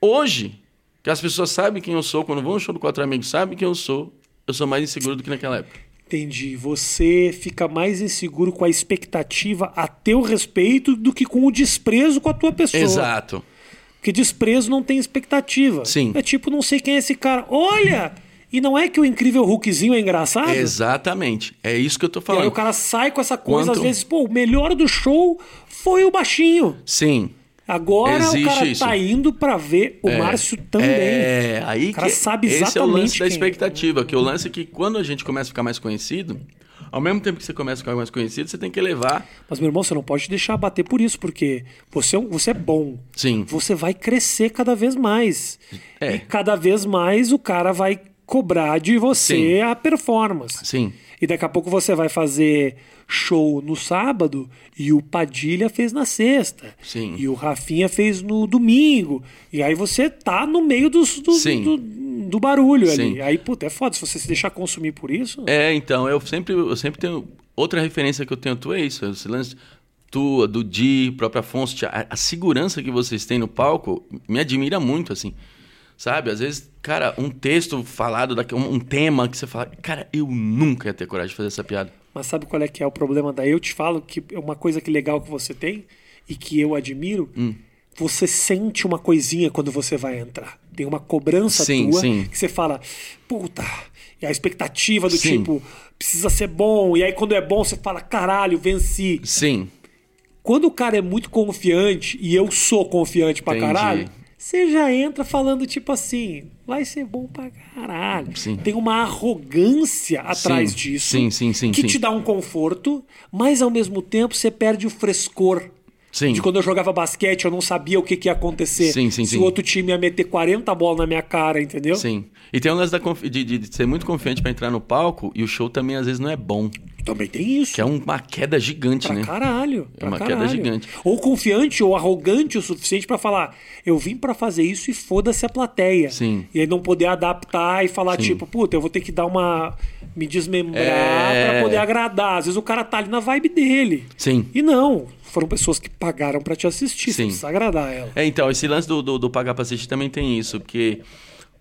B: Hoje, que as pessoas sabem quem eu sou, quando vão no show do Quatro Amigos, sabem quem eu sou, eu sou mais inseguro do que naquela época.
A: Entendi. Você fica mais inseguro com a expectativa a teu respeito do que com o desprezo com a tua pessoa.
B: Exato.
A: Porque desprezo não tem expectativa.
B: Sim.
A: É tipo, não sei quem é esse cara. Olha! E não é que o incrível Hulkzinho é engraçado?
B: Exatamente. É isso que eu tô
A: E aí
B: falando.
A: o cara sai com essa coisa,
B: Quanto-
A: às vezes, pô, o melhor do show foi o baixinho.
B: Sim.
A: Agora o
B: Existe
A: cara
B: isso.
A: tá indo pra ver o Márcio também.
B: É, aí
A: O cara
B: que
A: sabe
B: esse é o
A: exatamente
B: lance da
A: é.
B: expectativa, que o lance é que quando a gente começa a ficar mais conhecido, ao mesmo tempo que você começa a ficar mais conhecido, você tem que levar.
A: Mas, meu irmão, você não pode deixar bater por isso, porque você, é você é bom.
B: Sim.
A: Você vai crescer cada vez mais.
B: É.
A: E cada vez mais o cara vai cobrar de você
B: Sim.
A: a performance.
B: Sim.
A: E daqui a pouco você vai fazer show no sábado e o Padilha fez na sexta.
B: Sim.
A: E o Rafinha fez no domingo. E aí você tá no meio dos, do, do, do barulho ali.
B: Sim.
A: Aí, puta, é foda. Se você se deixar consumir por isso.
B: É, então, eu sempre, eu sempre tenho. Outra referência que eu tenho tu é isso. Esse lance tua, do Di, próprio Afonso, a, a segurança que vocês têm no palco me admira muito, assim. Sabe? Às vezes, cara, um texto falado, daqui, um, um tema que você fala, cara, eu nunca ia ter coragem de fazer essa piada.
A: Mas sabe qual é que é o problema daí? Eu te falo que é uma coisa que legal que você tem e que eu admiro.
B: Hum.
A: Você sente uma coisinha quando você vai entrar. Tem uma cobrança
B: Sim,
A: tua
B: sim.
A: que você fala, puta, e a expectativa do
B: Sim.
A: tipo, precisa ser bom. E aí quando é bom, você fala, caralho, venci.
B: Sim.
A: Quando o cara é muito confiante, e eu sou confiante pra
B: Entendi.
A: caralho, você já entra falando tipo assim, vai ser bom pra caralho.
B: Sim.
A: Tem uma arrogância atrás
B: Sim,
A: disso
B: sim, sim, sim,
A: que te dá um conforto, mas ao mesmo tempo você perde o frescor.
B: Sim.
A: De quando eu jogava basquete, eu não sabia o que, que ia acontecer.
B: Sim, sim,
A: Se o outro time ia meter 40 bolas na minha cara, entendeu?
B: Sim. E tem um lance de, de- de ser muito confiante pra entrar no palco e o show também às vezes não é bom.
A: Também tem isso.
B: Que é uma queda gigante,
A: Pra
B: né?
A: caralho.
B: É uma queda
A: caralho.
B: gigante.
A: Ou confiante ou arrogante o suficiente pra falar: eu vim pra fazer isso e foda-se a plateia.
B: Sim.
A: E aí não poder adaptar e falar,
B: Sim.
A: tipo, puta, eu vou ter que dar uma. me desmembrar
B: É.
A: pra poder agradar. Às vezes o cara tá ali na vibe dele.
B: Sim.
A: E não. Foram pessoas que pagaram pra te assistir. Você
B: Sim.
A: precisa agradar ela.
B: É, então, esse lance do, do, do pagar pra assistir também tem isso, porque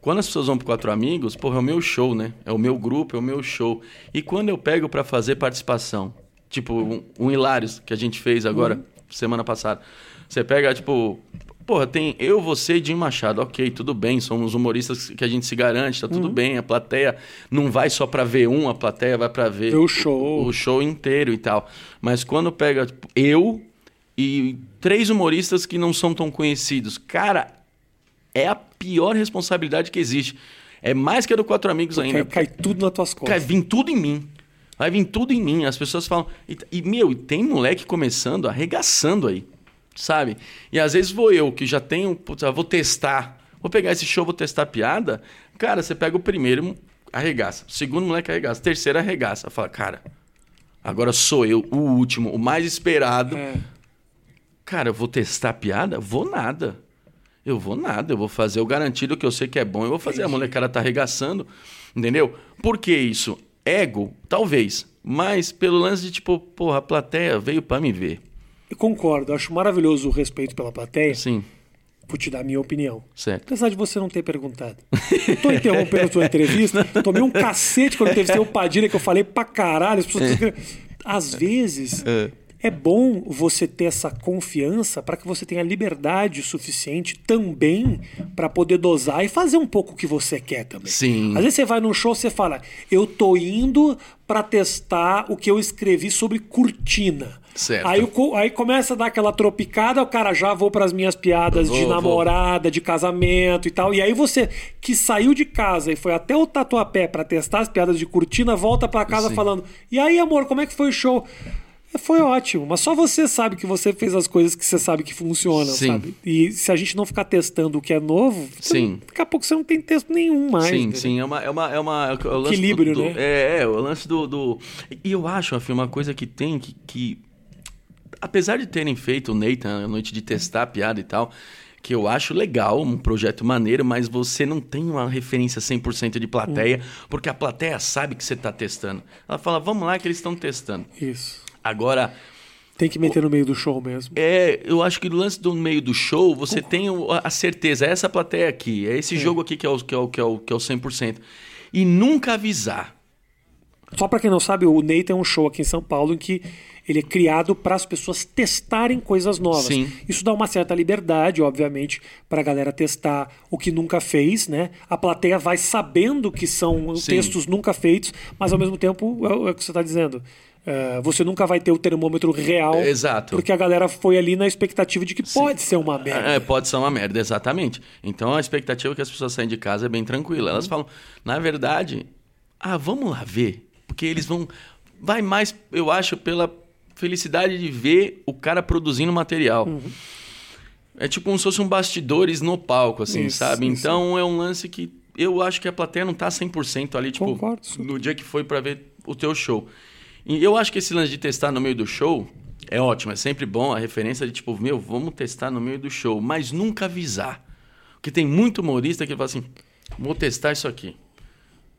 B: quando as pessoas vão pro Quatro Amigos, porra, é o meu show, né? É o meu grupo, é o meu show. E quando eu pego pra fazer participação, tipo um, um Hilários que a gente fez agora, semana passada, você pega, tipo, porra, tem eu, você e Jim Machado, ok, tudo bem, somos humoristas que a gente se garante, tá tudo bem, a plateia não vai só pra ver um, a plateia vai pra ver
A: Ver o show.
B: o show inteiro e tal. Mas quando pega tipo, eu e três humoristas que não são tão conhecidos, cara, é a pior responsabilidade que existe. É mais que a do Quatro Amigos ainda.
A: Cai, cai tudo nas tuas costas.
B: vir tudo em mim. Vai vir tudo em mim. As pessoas falam. E, e, meu, e tem moleque começando, arregaçando aí. Sabe? E às vezes vou eu, que já tenho. Putz, vou testar. Vou pegar esse show, vou testar piada. Cara, você pega o primeiro, arregaça. O segundo moleque arregaça. O terceiro arregaça. Fala, cara, agora sou eu, o último, o mais esperado.
A: É.
B: Cara, eu vou testar piada? Vou nada. Eu vou nada. Eu vou fazer o garantido que eu sei que é bom. Eu vou fazer. A molecada tá arregaçando. Entendeu? Por que isso? Ego? Talvez. Mas pelo lance de tipo, porra, a plateia veio pra me ver.
A: Eu concordo. Acho maravilhoso o respeito pela plateia.
B: Sim,
A: Vou te dar a minha opinião.
B: certo.
A: Apesar de você não ter perguntado. Eu tô interrompendo a tua entrevista. Tomei um cacete quando teve o Padilha que eu falei pra caralho. As pessoas... Às vezes,
B: É.
A: é bom você ter essa confiança para que você tenha liberdade suficiente também para poder dosar e fazer um pouco o que você quer também.
B: Sim.
A: Às vezes você vai num show você fala, eu tô indo para testar o que eu escrevi sobre cortina.
B: Certo.
A: Aí, aí começa a dar aquela tropicada, o cara já vou para as minhas piadas
B: Vou,
A: de
B: vou.
A: namorada, de casamento e tal. E aí você que saiu de casa e foi até o Tatuapé para testar as piadas de cortina, volta para casa
B: Sim.
A: falando: "E aí, amor, como é que foi o show?" Foi ótimo, mas só você sabe que você fez as coisas que você sabe que funcionam,
B: Sim.
A: sabe? E se a gente não ficar testando o que é novo,
B: Sim.
A: não- daqui a pouco você não tem texto nenhum mais.
B: Sim,
A: entendeu?
B: sim, é uma. É uma, é uma é o lance
A: Equilíbrio,
B: do, do-
A: né?
B: É, é, o lance do. do... E eu acho, afim, uma coisa que tem que, que. Apesar de terem feito o Nathan a noite de testar a piada e tal, que eu acho legal, um projeto maneiro, mas você não tem uma referência 100% de plateia,
A: Hum.
B: porque a plateia sabe que você está testando. Ela fala, vamos lá que eles estão testando.
A: Isso.
B: Agora,
A: Tem que meter no meio do show mesmo.
B: é, eu acho que no lance do meio do show, você tem a certeza, é essa plateia aqui, é esse jogo aqui que é o, que é o, que é o, que é o 100%. E nunca avisar.
A: Só pra quem não sabe, o Ney tem um show aqui em São Paulo em que ele é criado para as pessoas testarem coisas novas.
B: Sim.
A: Isso dá uma certa liberdade, obviamente, para a galera testar o que nunca fez, né? A plateia vai sabendo que são
B: Sim.
A: textos nunca feitos, mas ao mesmo tempo é o é o que você está dizendo. É, você nunca vai ter o termômetro real,
B: Exato.
A: porque a galera foi ali na expectativa de que pode ser uma merda.
B: É, pode ser uma merda, exatamente. Então a expectativa é que as pessoas saem de casa é bem tranquila. Elas falam, na verdade, ah, vamos lá ver. Porque eles vão. Vai mais, eu acho, pela felicidade de ver o cara produzindo material. É tipo como se fosse um bastidores no palco, assim,
A: Isso,
B: sabe?
A: isso.
B: Então é um lance que eu acho que a plateia não tá 100% ali, tipo,
A: Concordo,
B: no dia que foi pra ver o teu show. E eu acho que esse lance de testar no meio do show é ótimo, é sempre bom a referência de tipo, meu, vamos testar no meio do show, mas nunca avisar. Porque tem muito humorista que fala assim, vou testar isso aqui.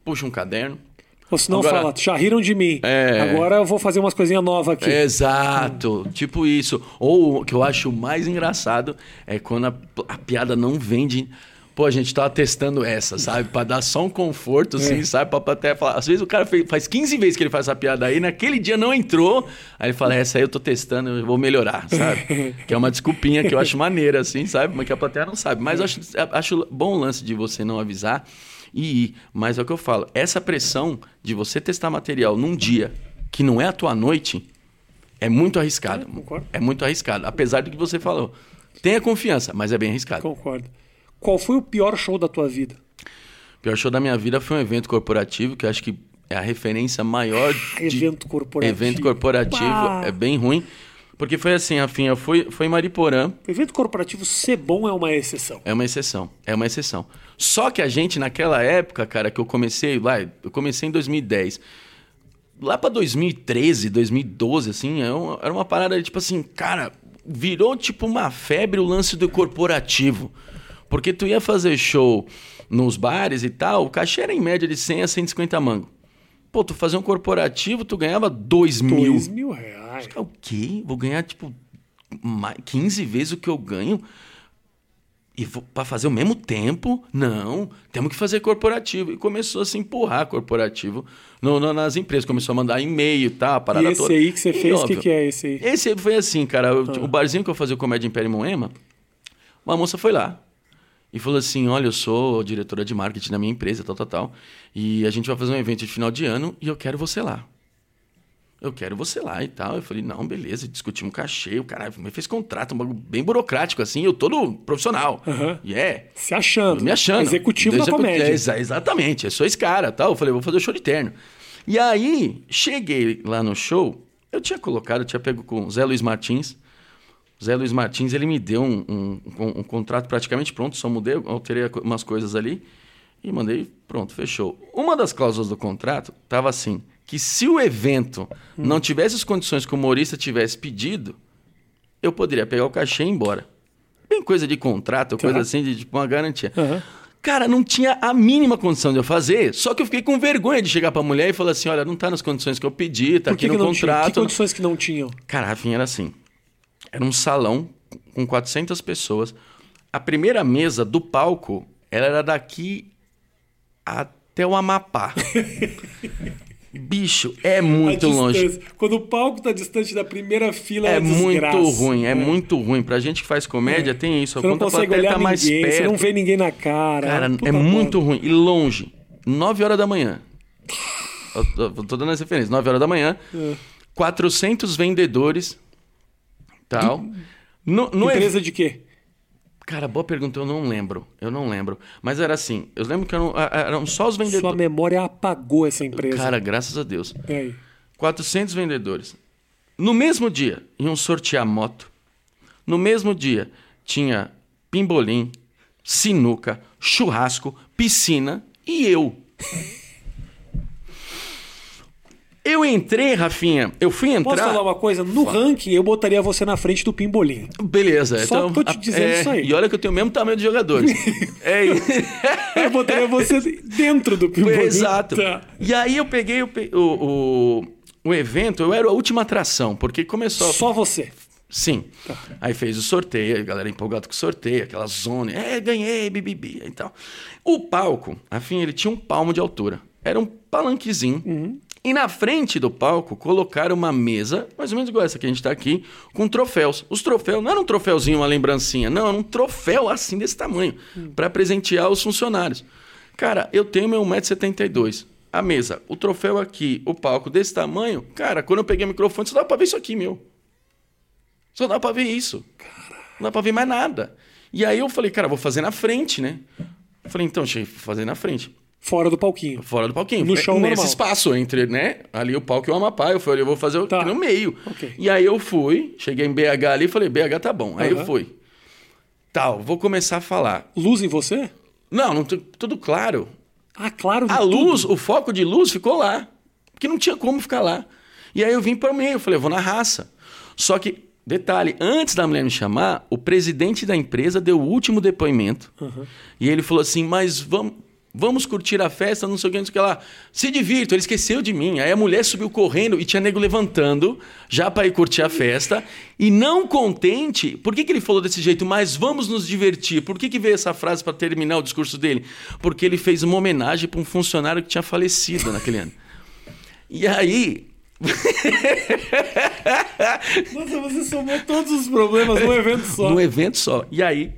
B: Puxa um caderno.
A: Ou se não
B: Agora-
A: fala, já riram de mim.
B: É.
A: Agora eu vou fazer umas coisinhas novas aqui.
B: Exato, tipo isso. Ou o que eu acho mais engraçado é quando a, a piada não vende. Pô, a gente tava testando essa, sabe? Pra dar só um conforto, assim, sabe? Pra plateia falar. Às vezes o cara fez- faz 15 vezes que ele faz essa piada aí, naquele dia não entrou. Aí ele fala, essa aí eu tô testando, eu vou melhorar, sabe? que é uma desculpinha que eu acho maneira, assim, sabe? Mas que a plateia não sabe. Mas eu acho, acho bom o lance de você não avisar e ir. Mas é o que eu falo, essa pressão de você testar material num dia que não é a tua noite é muito arriscado.
A: É, concordo.
B: É muito arriscado. Apesar do que você falou. Tenha confiança, mas é bem arriscado.
A: Concordo. Qual foi o pior show da tua vida?
B: O pior show da minha vida foi um evento corporativo, que eu acho que é a referência maior de
A: Evento corporativo.
B: evento corporativo.
A: Pá!
B: É bem ruim. Porque foi assim, Rafinha, foi, foi em Mariporã.
A: Evento corporativo ser bom é uma exceção.
B: É uma exceção, é uma exceção. Só que a gente, naquela época, cara, que eu comecei lá, eu comecei em 2010. Lá pra 2013, 2012, assim, é era uma parada tipo assim, cara, virou tipo uma febre o lance do corporativo. Porque tu ia fazer show nos bares e tal, o cachê era em média de 100 a 150 mango. Pô, tu fazia um corporativo, tu ganhava 2 mil.
A: Dois mil reais.
B: O quê? Vou ganhar, tipo, mais 15 vezes o que eu ganho? E pra fazer o mesmo tempo? Não, temos que fazer corporativo. E começou a se empurrar corporativo no- no- nas empresas. Começou a mandar e-mail e tal, a parada
A: E esse
B: toda.
A: aí que você
B: E,
A: fez, o que, que é esse aí?
B: Esse aí foi assim, cara. eu- O barzinho que eu fazia o Comédia Império em Moema, uma moça foi lá e falou assim: Olha, eu sou diretora de marketing da minha empresa, tal, tal, tal. E a gente vai fazer um evento de final de ano e eu quero você lá. Eu quero você lá e tal. Eu falei, não, beleza, discutimos cachê. O cara me fez contrato, um bagulho bem burocrático, assim, eu todo profissional.
A: Aham.
B: E é.
A: Se achando.
B: Me achando.
A: Executivo da comédia.
B: É, exa- exatamente, eu sou esse cara, tal. Eu falei, vou fazer o show de terno. E aí, cheguei lá no show, eu tinha colocado, eu tinha pego com o Zé Luiz Martins. O Zé Luiz Martins, ele me deu um, um- um- um contrato praticamente pronto, só mudei, alterei umas coisas ali e mandei, pronto, fechou. Uma das cláusulas do contrato tava assim, que se o evento não tivesse as condições que o humorista tivesse pedido, eu poderia pegar o cachê e ir embora. Bem coisa de contrato, coisa
A: Tá.
B: assim, de tipo uma garantia.
A: Aham.
B: Cara, não tinha a mínima condição de eu fazer, só que eu fiquei com vergonha de chegar pra mulher e falar assim: olha, não tá nas condições que eu pedi, tá
A: Por que,
B: aqui
A: que
B: no
A: não tinha? Que
B: contrato.
A: condições que não tinham?
B: Cara, Rafinha era assim. Era um salão com 400 pessoas. A primeira mesa do palco, ela era daqui até o Amapá. Bicho, é muito
A: A
B: longe.
A: Quando o palco tá distante da primeira fila,
B: É
A: é
B: muito ruim, é, muito ruim. Pra gente que faz comédia, tem isso.
A: Você não
B: Quando a
A: consegue olhar
B: tá mais
A: ninguém, você
B: perto,
A: não vê ninguém na cara.
B: Cara, é muito ruim. E longe. 9 horas da manhã. Eu tô- eu tô dando as referências. 9 horas da manhã.
A: É.
B: 400 vendedores. Tal. No, no ev-
A: Empresa de quê?
B: Cara, boa pergunta, eu não lembro. Eu não lembro. Mas era assim. Eu lembro que eram, eram só os
A: Sua
B: vendedores.
A: memória apagou essa empresa.
B: Cara, graças a Deus.
A: E aí?
B: 400 vendedores. No mesmo dia, iam sortear moto. No mesmo dia, tinha pimbolim, sinuca, churrasco, piscina e eu. Eu entrei, Rafinha. Eu fui entrar.
A: Posso falar uma coisa? No ranking, eu botaria você na frente do Pimbolim.
B: Beleza.
A: Só
B: então,
A: tô te dizendo
B: é,
A: isso aí.
B: E olha que eu tenho o mesmo tamanho de jogadores. é isso.
A: Eu botaria você dentro do Pimbolim.
B: Exato.
A: Tá.
B: E aí eu peguei o, o, o, o evento, eu era a última atração, porque começou.
A: Só você.
B: Sim.
A: Tá.
B: Aí fez o sorteio, a galera empolgada com o sorteio, aquela zona. É, ganhei, bibibi e tal. O palco, afim, ele tinha um palmo de altura. Era um palanquezinho.
A: Uhum.
B: E na frente do palco colocaram uma mesa, mais ou menos igual essa que a gente tá aqui, com troféus. Os troféus não era um troféuzinho, uma lembrancinha, não, era um troféu assim desse tamanho, para presentear os funcionários. Cara, eu tenho meu 1,72m. A mesa, o troféu aqui, o palco desse tamanho. Cara, quando eu peguei o microfone, só dá pra ver isso aqui, meu. Só dá pra ver isso. Não dá pra ver mais nada. E aí eu falei, cara, vou fazer na frente, né? Eu falei, então, chefe, vou fazer na frente.
A: Fora do palquinho.
B: Fora do palquinho.
A: No chão
B: Nesse
A: normal.
B: espaço entre, né? Ali o palco e o Amapá. Eu falei, eu vou fazer
A: Tá.
B: no meio.
A: Ok.
B: E aí eu fui, cheguei em BH ali e falei, BH tá bom. Aí
A: Aham.
B: eu fui. Tal, vou começar a falar.
A: Luz em você?
B: Não, não tu- tudo claro.
A: Ah, claro.
B: A
A: tudo.
B: luz, o foco de luz ficou lá. Porque não tinha como ficar lá. E aí eu vim para o meio, eu falei, eu vou na raça. Só que, detalhe, antes da mulher me chamar, o presidente da empresa deu o último depoimento. E ele falou assim, mas vamos, vamos curtir a festa, não sei o que, não sei o que lá. Se divirtam, ele esqueceu de mim. Aí a mulher subiu correndo e tinha nego levantando, já para ir curtir a festa. E não contente, por que, que ele falou desse jeito? Mas vamos nos divertir. Por que, que veio essa frase para terminar o discurso dele? Porque ele fez uma homenagem para um funcionário que tinha falecido naquele ano. E aí,
A: Nossa, você somou todos os problemas num evento só.
B: num evento só. E aí,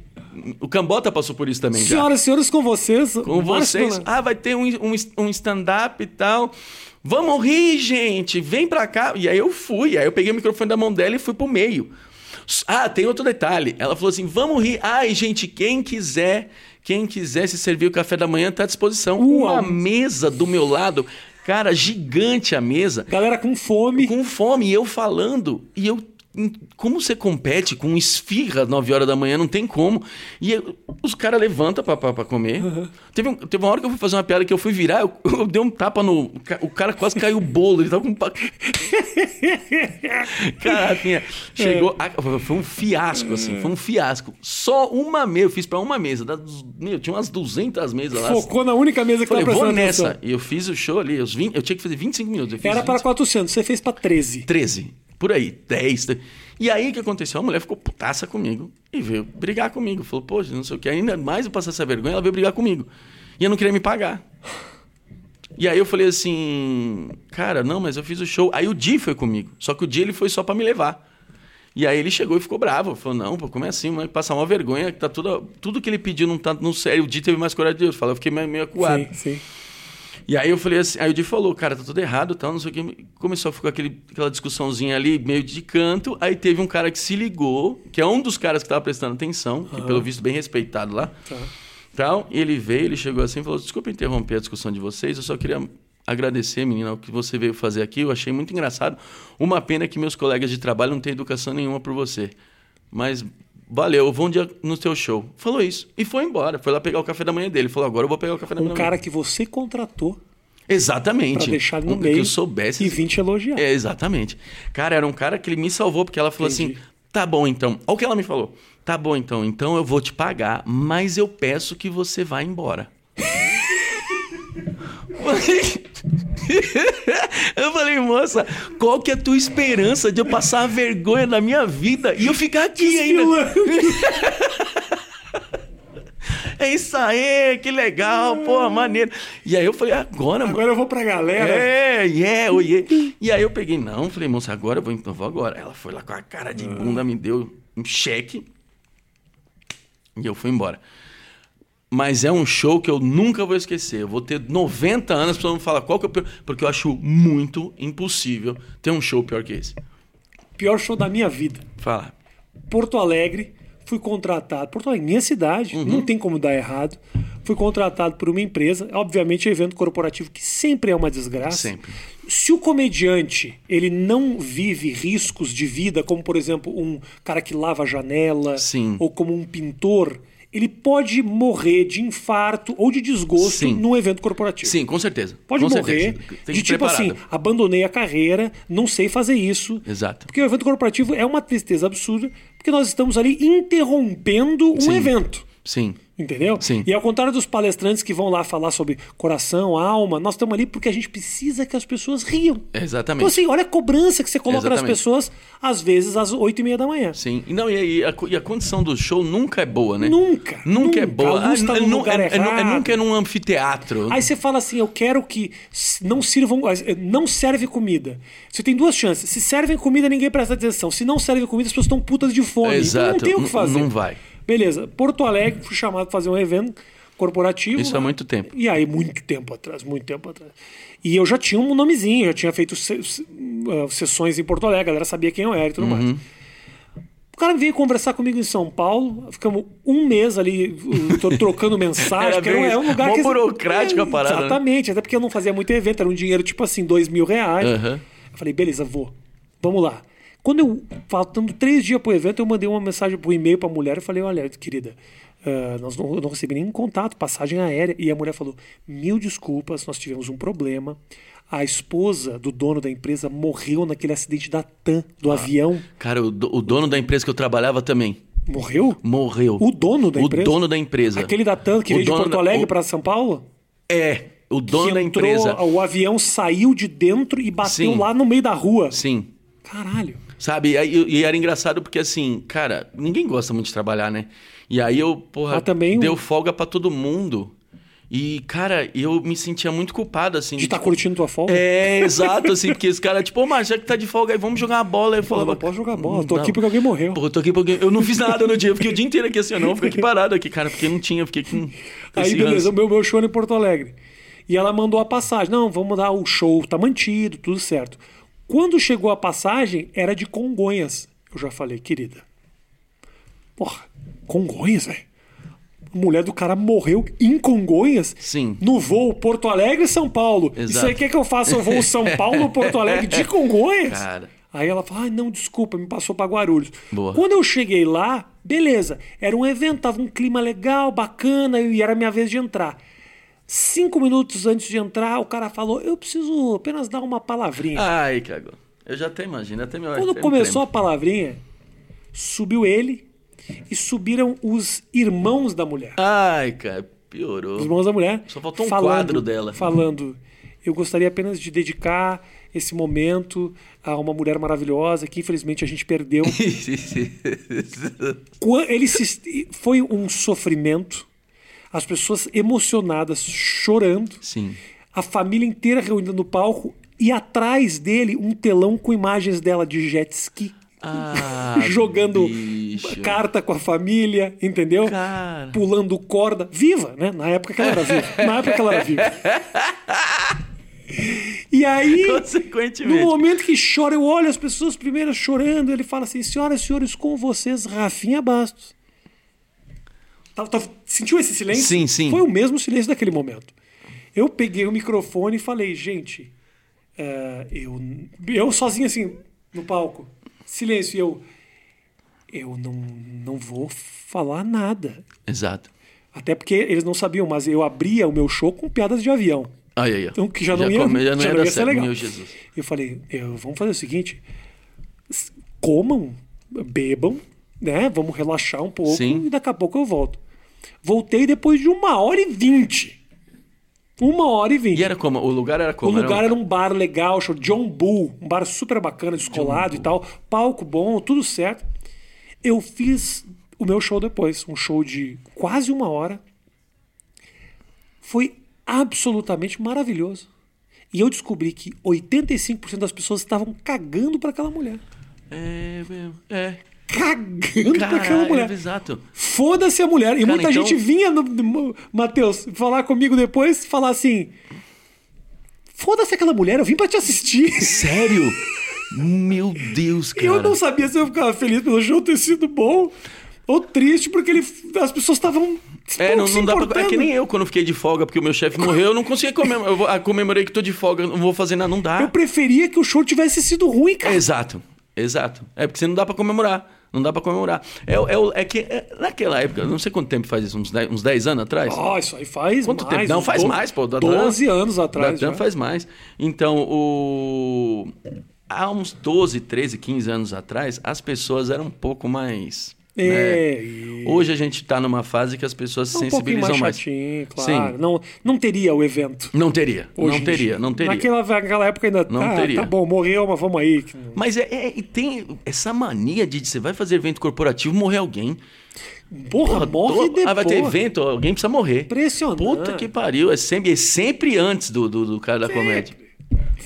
B: o Cambota passou por isso também.
A: Senhoras e senhores, com vocês.
B: Com vocês. Ah, vai ter um, um, um stand-up e tal. Vamos rir, gente. Vem pra cá. E aí eu fui. Aí eu peguei o microfone da mão dela e fui pro meio. Ah, tem outro detalhe. Ela falou assim: vamos rir. Ai, gente, quem quiser, quem quiser se servir o café da manhã, tá à disposição.
A: Uau.
B: Uma mesa do meu lado. Cara, gigante a mesa.
A: Galera com fome.
B: com fome, e eu falando. E eu. Como você compete com esfirra às 9 horas da manhã? Não tem como. E eu- os caras levantam pra, pra, pra comer. Teve, um- teve uma hora que eu fui fazer uma piada que eu fui virar, eu, eu dei um tapa no. o ca- O cara quase caiu o bolo. Ele tava com. pa- Caraca, chegou. a- foi um fiasco, assim. Foi um fiasco. Só uma mesa. Eu fiz pra uma mesa. das- meu, tinha umas 200 mesas lá.
A: Focou na única mesa que
B: Falei,
A: tava
B: vou nessa. E eu fiz o show ali. 20 eu tinha que fazer 25 minutos. Eu
A: Era para
B: 20.
A: 400, você fez para 13.
B: 13, por aí, 10. E aí o que aconteceu? A mulher ficou putaça comigo e veio brigar comigo. Falou, poxa, não sei o que. Ainda mais eu passar essa vergonha, ela veio brigar comigo. E eu não queria me pagar. E aí eu falei assim, cara, não, mas eu fiz o show. Aí o Di foi comigo. Só que o Di ele foi só pra me levar. E aí ele chegou e ficou bravo. Falou, não, pô, como é assim? Vai passar uma vergonha, que tá tudo, tudo que ele pediu não tá no sério. O Di teve mais coragem de Deus. Eu fiquei meio, meio acuado.
A: Sim, sim.
B: E aí eu falei assim, aí o Di falou, cara, tá tudo errado, tal, não sei o que. Começou a ficar aquele, aquela discussãozinha ali, meio de canto. Aí teve um cara que se ligou, que é um dos caras que tava prestando atenção, que pelo visto bem respeitado lá.
A: Tá.
B: Tal, e ele veio, ele chegou assim e falou: Desculpa interromper a discussão de vocês, eu só queria agradecer, menina, o que você veio fazer aqui. Eu achei muito engraçado. Uma pena que meus colegas de trabalho não têm educação nenhuma por você. Mas valeu, eu vou um dia no teu show. Falou isso. E foi embora. Foi lá pegar o café da manhã dele. Falou: Agora eu vou pegar o café da manhã.
A: Um cara que você contratou
B: Exatamente.
A: para deixar ele no
B: Um-
A: meio
B: Que eu soubesse.
A: e vim te elogiar.
B: É, exatamente. Cara, era um cara que ele me salvou, porque ela falou
A: Entendi.
B: assim: tá bom então. Olha o que ela me falou. Tá bom então, então eu vou te pagar, mas eu peço que você vá embora. Eu falei, moça, qual que é a tua esperança de eu passar a vergonha na minha vida e eu ficar aqui ainda? É isso aí, que legal, pô, maneiro. E aí eu falei, agora, mano.
A: Agora eu vou pra galera.
B: É, yeah, oh, yeah. E aí eu peguei, não, falei, moça, agora eu vou, eu vou agora. Ela foi lá com a cara de bunda, me deu um cheque. E eu fui embora. Mas é um show que eu nunca vou esquecer. Eu vou ter 90 anos, as pessoas vão falar qual que é o pior. Porque eu acho muito impossível ter um show pior que esse.
A: Pior show da minha vida.
B: Fala.
A: Porto Alegre, fui contratado. Porto Alegre, minha cidade,
B: Uhum.
A: não tem como dar errado. Fui contratado por uma empresa, obviamente, é evento corporativo que sempre é uma desgraça.
B: Sempre.
A: Se o comediante ele não vive riscos de vida, como por exemplo um cara que lava a janela,
B: Sim.
A: ou como um pintor, ele pode morrer de infarto ou de desgosto
B: Sim.
A: num evento corporativo.
B: Sim, com certeza.
A: Pode
B: com
A: morrer
B: certeza.
A: De tipo
B: preparado.
A: assim, abandonei a carreira, não sei fazer isso.
B: Exato.
A: Porque o evento corporativo é uma tristeza absurda, porque nós estamos ali interrompendo um
B: Sim.
A: evento.
B: Sim.
A: Entendeu?
B: Sim.
A: E ao contrário dos palestrantes que vão lá falar sobre coração, alma, nós estamos ali porque a gente precisa que as pessoas riam.
B: Exatamente.
A: Então, assim, olha a cobrança que você coloca nas
B: Exatamente.
A: pessoas, às vezes, às oito e meia da manhã.
B: Sim. E Não, e, e a, e a condição do show nunca é boa, né?
A: Nunca,
B: Nunca, é
A: nunca.
B: boa.
A: A luz tá
B: Ah,
A: no
B: nu-
A: lugar
B: é- é é nunca é num anfiteatro.
A: Aí você fala assim, eu quero que não sirvam, eh, não serve comida. Você tem duas chances. Se servem comida, ninguém presta atenção. Se não serve comida, as pessoas estão putas de fome. Então
B: Exato.
A: não tem o que fazer.
B: não vai.
A: Beleza. Porto Alegre, fui chamado para fazer um evento corporativo.
B: Isso há muito tempo.
A: E aí, muito tempo atrás, muito tempo atrás. E eu já tinha um nomezinho, já tinha feito se- se- uh, sessões em Porto Alegre, a galera sabia quem eu era e tudo mais.
B: Uhum.
A: O cara veio conversar comigo em São Paulo, ficamos um mês ali tro- trocando mensagem,
B: Era
A: era, um- é um lugar que...
B: burocrática a parada, né?
A: Exatamente, até porque eu não fazia muito evento, era um dinheiro tipo assim, dois mil reais.
B: Aham.
A: Eu falei, beleza, vou. Vamos lá. Quando eu, faltando três dias pro evento, eu mandei uma mensagem por e-mail pra mulher. Eu falei, olha, querida, ah, nós não, eu não recebi nenhum contato, passagem aérea. E a mulher falou, mil desculpas, nós tivemos um problema. A esposa do dono da empresa morreu naquele acidente da TAM,
B: Ah.
A: do avião.
B: Cara, o, o dono da empresa que eu trabalhava também
A: Morreu?
B: morreu.
A: O dono da
B: O
A: empresa?
B: dono da empresa.
A: Aquele da TAM que
B: O
A: veio de Porto
B: da-
A: Alegre
B: o-
A: pra São Paulo?
B: É, o dono
A: que
B: da
A: entrou,
B: empresa.
A: O avião saiu de dentro e bateu
B: Sim.
A: lá no meio da rua.
B: Sim.
A: Caralho.
B: Sabe? E, aí- e era engraçado porque, assim, cara, ninguém gosta muito de trabalhar, né? E aí eu, porra,
A: Mas também
B: deu folga pra todo mundo. E, cara, eu me sentia muito culpado, assim.
A: De estar curtindo tua folga?
B: É, exato, assim, porque esse cara, tipo, ô, mas já que tá de folga aí, vamos jogar uma bola. Eu falava,
A: não posso jogar bola.
B: "Não
A: Tô
B: dá."
A: aqui porque alguém morreu.
B: Pô, eu tô aqui porque eu não fiz nada no dia, eu fiquei o dia inteiro aqui assim, eu não, fico aqui parado aqui, cara, porque não tinha, eu fiquei com.
A: Aí, beleza, o meu, meu show era em Porto Alegre. E ela mandou a passagem. Não, vamos dar o show, tá mantido, tudo certo. Quando chegou a passagem, era de Congonhas. Eu já falei, querida. Porra, Congonhas, velho? A mulher do cara morreu em Congonhas?
B: Sim.
A: No voo Porto Alegre e São Paulo.
B: Exato.
A: Isso aí quer que eu faça o voo São Paulo, Porto Alegre de Congonhas?
B: Cara.
A: Aí ela fala, ah, não, desculpa, me passou pra Guarulhos.
B: Boa.
A: Quando eu cheguei lá, beleza, era um evento, tava um clima legal, bacana, e era minha vez de entrar. Cinco minutos antes de entrar, o cara falou, eu preciso apenas dar uma palavrinha.
B: Ai, cagou. Eu já até imagino, até meu
A: Quando começou a palavrinha, subiu ele e subiram os irmãos da mulher.
B: Ai, cara, piorou.
A: Os irmãos da mulher.
B: Só faltou um quadro dela.
A: Falando, eu gostaria apenas de dedicar esse momento a uma mulher maravilhosa que infelizmente a gente perdeu. Ele se- foi um sofrimento, as pessoas emocionadas, chorando,
B: Sim.
A: a família inteira reunida no palco e atrás dele um telão com imagens dela de jet ski.
B: Ah,
A: jogando
B: bicho.
A: carta com a família, entendeu?
B: Cara.
A: Pulando corda. Viva, né? Na época que ela era viva. Na época que ela era viva. E aí, no momento que chora, eu olho as pessoas primeiras chorando, ele fala assim: senhoras e senhores, com vocês, Rafinha Bastos. Sentiu esse silêncio?
B: Sim, sim.
A: Foi o mesmo silêncio daquele momento. Eu peguei o microfone e falei, gente, é, eu, eu sozinho assim, no palco, silêncio, e eu, eu não, não vou falar nada.
B: Exato.
A: Até porque eles não sabiam, mas eu abria o meu show com piadas de avião.
B: Aí, aí, ó.
A: Então, que já não ia-
B: come- já não
A: já não ia ser legal.
B: meu Jesus.
A: Eu falei, eu, vamos fazer o seguinte: comam, bebam, né? Vamos relaxar um pouco
B: Sim.
A: e daqui a pouco eu volto. Voltei depois de uma hora e vinte. Uma hora e vinte.
B: E era como? O lugar era
A: O
B: como?
A: lugar
B: um-
A: era um bar legal, chamado John Bull, um bar super bacana, descolado e tal, palco bom, tudo certo. Eu fiz o meu show depois, um show de quase uma hora. Foi absolutamente maravilhoso. E eu descobri que 85% das pessoas estavam cagando para aquela mulher.
B: É, mesmo. É.
A: Cagando para aquela
B: Caralho,
A: mulher.
B: exato.
A: Foda-se a mulher. E
B: Cara,
A: muita
B: então-
A: gente vinha, no, Matheus, falar comigo depois, falar assim: Foda-se aquela mulher, eu vim pra te assistir.
B: Sério? Meu Deus, cara.
A: Eu não sabia se eu ficava feliz pelo show ter sido bom ou triste, porque ele, as pessoas estavam.
B: É, não, não dá pra... É que nem eu, quando fiquei de folga porque o meu chefe morreu, eu não conseguia comemorar. Eu ah, comemorei que tô de folga, não vou fazer nada, não dá.
A: Eu preferia que o show tivesse sido ruim, cara.
B: Exato, exato. É porque você não dá pra comemorar. Não dá pra comemorar. É, é, é que é, naquela época, não sei quanto tempo faz isso, uns 10, uns 10 anos atrás?
A: Ah, isso aí faz
B: Quanto
A: mais.
B: tempo? Não, faz
A: do-
B: mais, pô. Da
A: 12 anos
B: Da
A: atrás.
B: Dan
A: já.
B: faz mais. Então, o... há uns 12, 13, 15 anos atrás, as pessoas eram um pouco mais.
A: É,
B: né?
A: e-
B: Hoje a gente tá numa fase que as pessoas se
A: É um
B: sensibilizam
A: mais
B: mais.
A: chatinho, claro.
B: Sim.
A: Não, não teria o evento.
B: Não teria,
A: hoje
B: não teria, não teria.
A: Naquela, naquela época ainda
B: Não
A: ah,
B: teria.
A: tá bom, morreu, mas vamos aí.
B: Mas é, é- e tem essa mania de você vai fazer evento corporativo, morrer alguém.
A: Porra, morre
B: to-
A: depois.
B: Ah, vai ter evento, alguém precisa morrer.
A: Impressionante.
B: Puta que pariu, é sempre, é sempre antes do, do, do cara da comédia.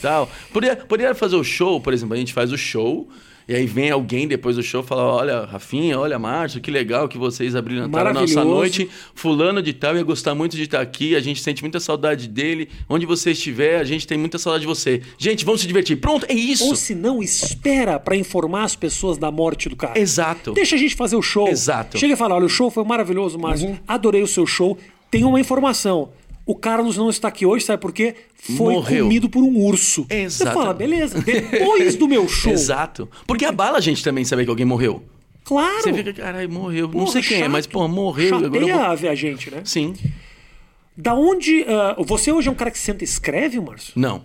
B: Tal. Poderia, poderia fazer o show, por exemplo, a gente faz o show, e aí vem alguém depois do show e fala: Olha, Rafinha, olha, Márcio, que legal que vocês abrilhantaram a nossa noite. Fulano de tal ia gostar muito de estar aqui, a gente sente muita saudade dele. Onde você estiver, a gente tem muita saudade de você. Gente, vamos se divertir. Pronto, é isso.
A: Ou se não, espera pra informar as pessoas da morte do cara.
B: Exato.
A: Deixa a gente fazer o show.
B: Exato. Uhum.
A: Chega e fala: olha, o show foi maravilhoso, Márcio. Adorei o seu show. Tem uma informação. O Carlos não está aqui hoje, sabe por quê? Foi
B: Morreu.
A: comido por um urso. Você
B: Exato.
A: fala, beleza, depois do meu show.
B: Exato. Porque abala a gente também saber que alguém morreu.
A: Claro.
B: Você fica, caralho, morreu. não
A: Porra,
B: sei quem é, mas, pô, morreu. Agora eu
A: Chateia
B: vou...
A: a ver a gente, né?
B: Sim.
A: Da onde. ah, você hoje é um cara que senta e escreve, Márcio?
B: Não.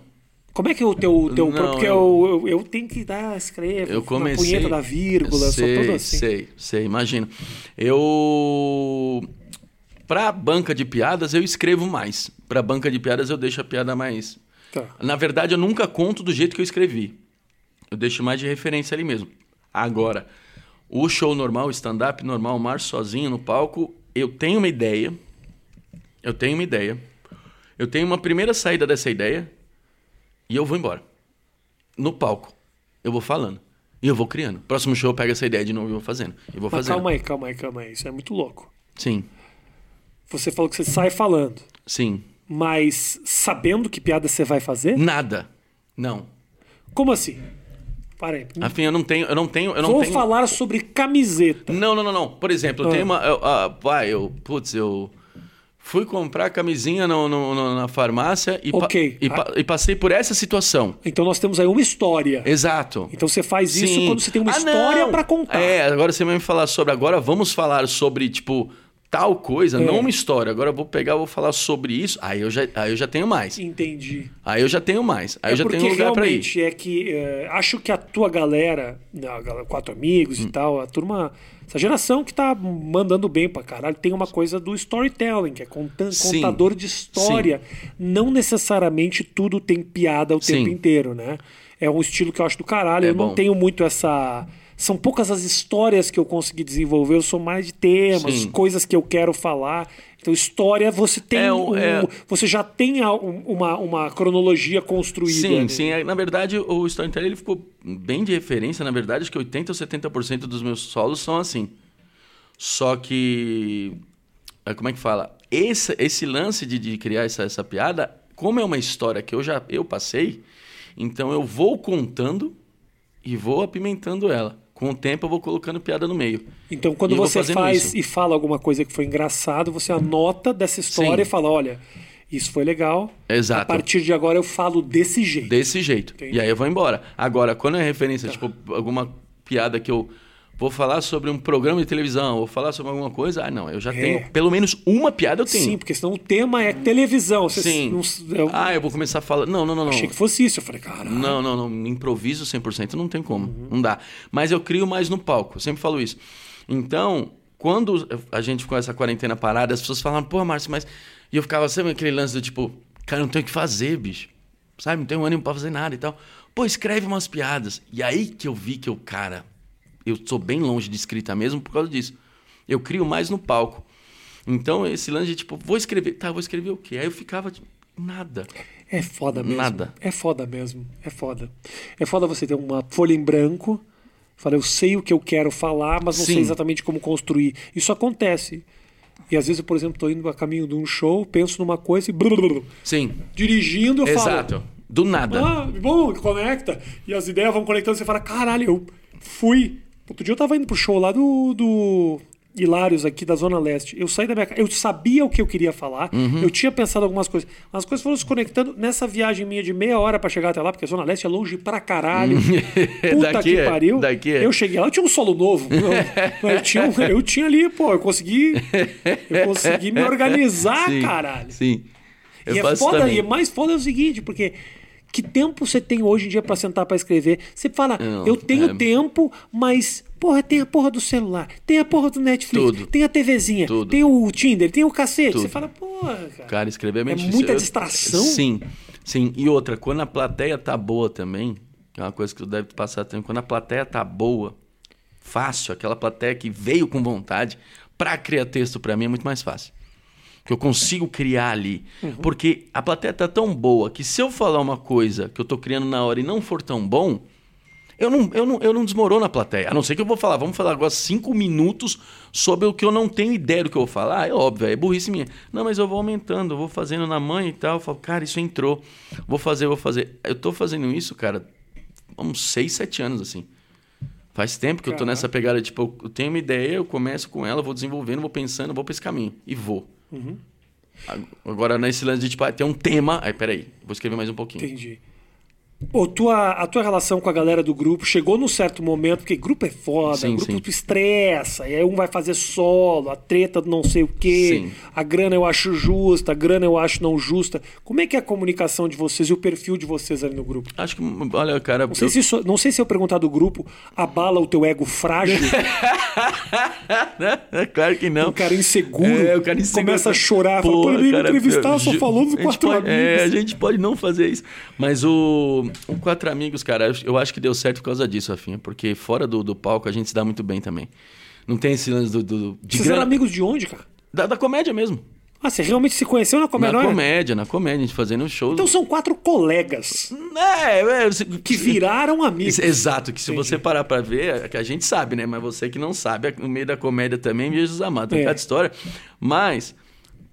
A: Como é que é o teu. teu
B: Não,
A: porque
B: eu-
A: eu, eu, tenho que dar, escrevo.
B: Eu comecei.
A: punheta da vírgula,
B: sei,
A: sou todo assim.
B: Sei, sei, imagino. Eu. Pra banca de piadas, eu escrevo mais. Pra banca de piadas, eu deixo a piada mais.
A: Tá.
B: Na verdade, eu nunca conto do jeito que eu escrevi. Eu deixo mais de referência ali mesmo. Agora, o show normal, o stand-up normal, o Márcio sozinho no palco, eu tenho uma ideia. Eu tenho uma ideia. Eu tenho uma primeira saída dessa ideia e eu vou embora. No palco. Eu vou falando. E eu vou criando. Próximo show eu pego essa ideia de novo e vou fazendo. E vou
A: Mas
B: fazendo.
A: calma aí, calma aí, calma aí. Isso é muito louco.
B: Sim,
A: Você falou que você sai falando,
B: sim.
A: mas sabendo que piada você vai fazer?
B: Nada. Não.
A: Como assim? Para aí.
B: Afim, eu não tenho. Eu não tenho. Eu não
A: Vou
B: tenho...
A: falar sobre camiseta.
B: Não, não, não, não. Por exemplo, eu
A: Ah.
B: tenho uma. Eu, ah, vai, eu. Putz, eu. Fui comprar camisinha no, no- no- na farmácia e, pa-
A: Ok.
B: e, pa- e passei por essa situação.
A: Então nós temos aí uma história.
B: Exato.
A: Então você faz isso
B: Sim.
A: quando você tem uma
B: Ah,
A: história pra contar.
B: É, agora você vai me falar sobre. Agora vamos falar sobre, tipo, tal coisa,
A: É.
B: não uma história. Agora eu vou pegar, vou falar sobre isso. Aí eu já, aí eu já tenho mais.
A: Entendi.
B: Aí eu já tenho mais. Aí
A: é
B: eu já tenho um lugar pra ir.
A: é que é, acho que a tua galera, a quatro amigos
B: Hum.
A: e tal, a turma, essa geração que tá mandando bem pra caralho, tem uma coisa do storytelling, que é contan-
B: Sim.
A: contador de história. Não necessariamente tudo tem piada o tempo
B: Sim.
A: inteiro, né? É um estilo que eu acho do caralho.
B: É
A: eu não
B: bom.
A: tenho muito essa. São poucas as histórias que eu consegui desenvolver, eu sou mais de temas,
B: Sim.
A: coisas que eu quero falar. Então, história, você tem.
B: É um- é-
A: Você já tem um- uma, uma cronologia construída.
B: Sim,
A: né?
B: sim. É, Na verdade, o storytelling ele ficou bem de referência. Na verdade, acho que 80 ou 70% dos meus solos são assim. Só que. é, Como é que fala? Esse, esse lance de, de criar essa, essa piada, como é uma história que eu já eu passei, então eu vou contando e vou apimentando ela. Com o tempo eu vou colocando piada no meio.
A: Então, quando
B: E
A: você faz
B: isso.
A: e fala alguma coisa que foi engraçado, você anota dessa história
B: Sim.
A: e fala: olha, isso foi legal.
B: Exato.
A: A partir de agora eu falo desse jeito.
B: Desse jeito.
A: Entendi.
B: E aí eu vou embora. Agora, quando é referência, tipo, alguma piada que eu vou falar sobre um programa de televisão, ou falar sobre alguma coisa, ah, não, eu já
A: É.
B: tenho pelo menos uma piada eu tenho.
A: Sim, porque senão o tema é televisão. Você
B: Sim.
A: não- eu
B: Ah, eu vou começar a falar. Não, não, não, não.
A: achei que fosse isso. Eu falei, caralho.
B: Não, não, não. Improviso 100% não tem como.
A: Uhum.
B: Não dá. Mas eu crio mais no palco. Eu sempre falo isso. Então, quando a gente ficou essa quarentena parada, as pessoas falavam, pô, Márcio, mas. E eu ficava sempre aquele lance do tipo, cara, não tenho o que fazer, bicho. Sabe? Não tenho ânimo pra fazer nada e tal. Pô, escreve umas piadas. E aí que eu vi que eu, cara, eu sou bem longe de escrita mesmo por causa disso. Eu crio mais no palco. Então, esse lance de tipo, vou escrever. Tá, vou escrever o quê? Aí eu ficava, tipo, nada.
A: É foda mesmo.
B: Nada.
A: É foda mesmo. É foda. É foda você ter uma folha em branco. Fala, eu sei o que eu quero falar, mas não sei
B: Sim.
A: exatamente como construir. Isso acontece. E às vezes eu, por exemplo, estou indo a caminho de um show, penso numa coisa e. brrr,
B: Sim.
A: dirigindo, eu falo.
B: Exato. Do nada.
A: Ah, bom, conecta. E as ideias vão conectando, você fala, caralho, eu fui. Outro dia eu tava indo pro show lá do, do Hilários aqui da Zona Leste. Eu saí da minha casa, eu sabia o que eu queria falar,
B: Uhum.
A: eu tinha pensado algumas coisas. As coisas foram se conectando nessa viagem minha de meia hora pra chegar até lá, porque a Zona Leste é longe pra caralho. Puta
B: Daqui
A: que
B: é,
A: pariu.
B: daqui é.
A: Eu cheguei lá, eu tinha um solo novo. Eu, eu tinha, eu tinha ali, pô, eu consegui. Eu consegui me organizar,
B: sim,
A: caralho.
B: Sim. Eu
A: E é foda,
B: também.
A: e mais foda é o seguinte, porque Que tempo você tem hoje em dia pra sentar pra escrever? Você fala,
B: Não,
A: eu tenho
B: é.
A: tempo, mas, porra, tem a porra do celular, tem a porra do Netflix,
B: Tudo.
A: tem a TVzinha,
B: Tudo.
A: tem o Tinder, tem o cacete.
B: Tudo.
A: Você fala, porra, cara.
B: Cara, escrever é bem
A: É
B: difícil.
A: muita
B: Eu-
A: distração?
B: Sim, sim. E outra, quando a plateia tá boa também, que é uma coisa que tu deve passar também, quando a plateia tá boa, fácil, aquela plateia que veio com vontade, pra criar texto pra mim é muito mais fácil. Que eu consigo criar ali.
A: Uhum.
B: Porque a plateia tá tão boa que se eu falar uma coisa que eu tô criando na hora e não for tão bom, eu não, eu, não, eu não desmorono a plateia. A não ser que eu vou falar, vamos falar agora cinco minutos sobre o que eu não tenho ideia do que eu vou falar. É óbvio, é burrice minha. Não, mas eu vou aumentando, eu vou fazendo na mãe e tal. Eu falo, cara, isso entrou. Vou fazer, vou fazer. Eu tô fazendo isso, cara, há uns seis, sete anos, assim. Faz tempo que eu tô nessa pegada, tipo, eu tenho uma ideia, eu começo com ela, vou desenvolvendo, vou pensando, vou pra esse caminho. E vou. Agora, nesse lance de, tipo, ah, tem um tema. Aí, peraí, vou escrever mais um pouquinho.
A: Entendi. Pô, tua, a tua relação com a galera do grupo chegou num certo momento, porque grupo é foda,
B: Sim,
A: grupo
B: sim.
A: tu estressa, e aí um vai fazer solo, a treta do não sei o quê,
B: Sim.
A: a grana eu acho justa, a grana eu acho não justa. Como é que é a comunicação de vocês e o perfil de vocês ali no grupo?
B: Acho que, olha, cara.
A: Não sei, se isso- não sei se eu perguntar do grupo abala o teu ego frágil,
B: É claro que não.
A: um cara inseguro,
B: É, o cara inseguro.
A: começa a chorar, fala, pô, ele me entrevistar, só falou dos
B: a gente
A: quatro
B: pode- É, a
A: amigos.
B: gente pode não fazer isso. Mas o, o Quatro Amigos, cara, eu- acho que deu certo por causa disso, Rafinha. Porque fora do, do palco a gente se dá muito bem também. Não tem esse lance do, do- de
A: Vocês
B: grana-
A: eram amigos de onde, cara?
B: da, da comédia mesmo.
A: Ah, você realmente se conheceu na comédia?
B: na
A: é?
B: comédia, na comédia, a gente fazendo show.
A: Então são quatro colegas
B: É, é,
A: que viraram amigos.
B: Exato, que se
A: Entendi.
B: você parar pra ver, é que a gente sabe, né? Mas você que não sabe, no meio da comédia também, Jesus amado, tem
A: É.
B: cada história. Mas,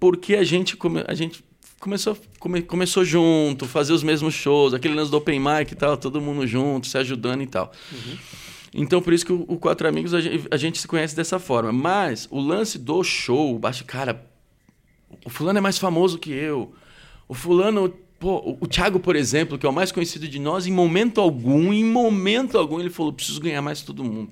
B: porque a gente, come, a gente começou, come- começou junto, fazer os mesmos shows, aquele lance do open mic e tal, todo mundo junto, se ajudando e tal. Então, por isso que o, o Quatro Amigos a gente, a gente se conhece dessa forma. Mas, o lance do show, baixo, cara, o fulano é mais famoso que eu. O fulano, pô, o- o Thiago, por exemplo, que é o mais conhecido de nós, em momento algum, em momento algum, ele falou: preciso ganhar mais que todo mundo.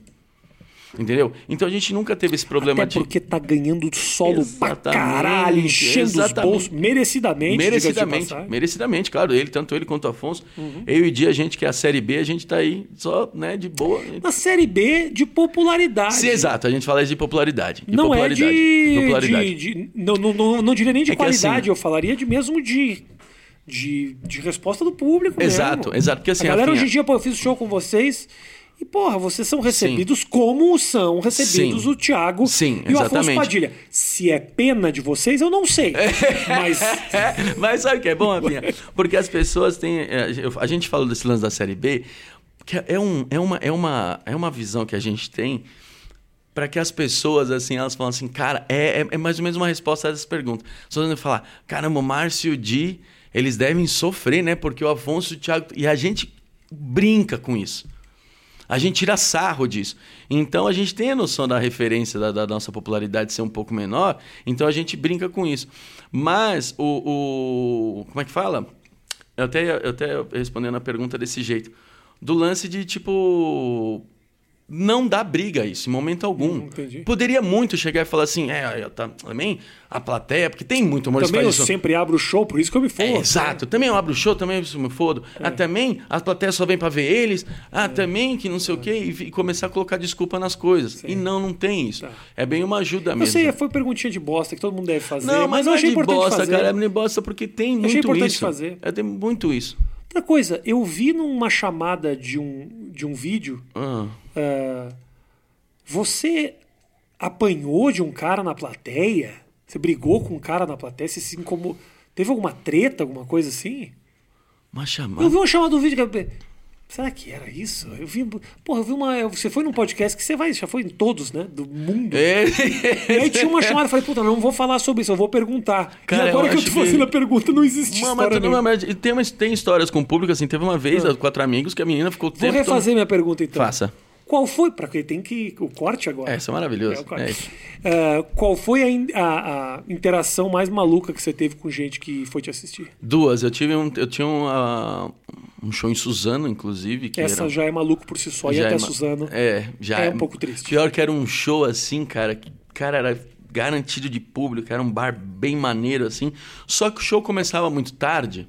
B: Entendeu? Então a gente nunca teve esse problema
A: Até
B: de.
A: porque tá ganhando solo pra
B: Exatamente,
A: caralho, enchendo os
B: exatamente.
A: bolsos, merecidamente. de
B: Merecidamente, merecidamente, claro. Ele, tanto ele quanto o Afonso.
A: Uhum.
B: Eu e Dia, a gente que é a Série B, a gente tá aí só, né, de boa.
A: Na série B de popularidade.
B: Sim, exato, a gente fala de popularidade. De
A: Não é
B: popularidade,
A: de.
B: popularidade.
A: de- de- não, não, não, diria nem de
B: É que
A: qualidade,
B: assim-
A: eu falaria de mesmo de. De, de resposta do público.
B: Exato,
A: mesmo.
B: exato, porque assim,
A: A galera
B: Rafinha-
A: hoje em dia, pô, eu fiz show com vocês. E, porra, vocês são recebidos como são recebidos
B: Sim.
A: o Thiago
B: Sim,
A: e o Afonso
B: exatamente.
A: Padilha. Se é pena de vocês, eu não sei. Mas.
B: Mas sabe o que é bom, Rafinha? Porque as pessoas têm. é, A gente falou desse lance da série B, que é, um, é, uma, é, uma, é uma visão que a gente tem para que as pessoas, assim, elas falam assim, cara, é, é, é mais ou menos uma resposta a essas perguntas. As pessoas vão falar, caramba, o Márcio e o Di, eles devem sofrer, né? Porque o Afonso e o Thiago. E a gente brinca com isso. A gente tira sarro disso. Então a gente tem a noção da referência da, da nossa popularidade ser um pouco menor, então a gente brinca com isso. Mas o. o- como é que fala? Eu até, eu até respondendo a pergunta desse jeito. Do lance de tipo. Não dá briga isso, em momento algum.
A: Hum, entendi.
B: Poderia muito chegar e falar assim, é, eu tá- também a plateia, porque tem muito humor
A: Também eu sempre abro o show, por isso que eu me fodo.
B: É, exato. Também eu abro o show, também eu me fodo.
A: É.
B: Ah, também as plateias só vêm pra ver eles. Ah, também que não sei o quê. E, e começar a colocar desculpa nas coisas. E não, não tem isso.
A: Tá.
B: É bem uma ajuda
A: Eu
B: mesmo.
A: sei, foi perguntinha de bosta que todo mundo deve fazer.
B: não, mas,
A: eu
B: não é de
A: importante
B: bosta,
A: fazer.
B: cara. É de bosta porque tem muito
A: importante
B: isso.
A: fazer.
B: É, tem muito isso.
A: Outra coisa, eu vi numa chamada de um, de um vídeo.
B: Ah,
A: você apanhou de um cara na plateia? Você brigou com um cara na plateia? Você se incomodou? Teve alguma treta, alguma coisa assim?
B: Mas
A: Eu
B: chamar.
A: vi uma chamada do vídeo que. Será que era isso? Eu vi. Porra, eu vi uma. Você foi num podcast que você vai, já foi em todos, né? Do mundo.
B: É.
A: E aí tinha uma chamada, eu falei, puta, não vou falar sobre isso, eu vou perguntar.
B: Cara,
A: e agora
B: eu
A: que eu tô
B: que-
A: fazendo a pergunta, não existe
B: mas,
A: história nenhuma.
B: mas tem, umas- tem histórias com o público, assim. Teve uma vez,
A: Ah.
B: quatro amigos, que a menina ficou
A: Vou
B: tempo todo-
A: refazer minha pergunta então.
B: Faça.
A: Qual foi, para quem tem que. O corte agora.
B: É, isso é maravilhoso.
A: É.
B: É isso.
A: Ah, qual foi a, a- a interação mais maluca que você teve com gente que foi te assistir?
B: Duas. Eu tive um, eu tinha um, ah, um show em Suzano, inclusive. Que
A: Essa
B: era...
A: já é maluco por si só, e
B: Já
A: até
B: é ma-
A: Suzano.
B: É, já
A: é um pouco triste.
B: Pior que era um show assim, cara. que, Cara, era garantido de público, era um bar bem maneiro assim. Só que o show começava muito tarde.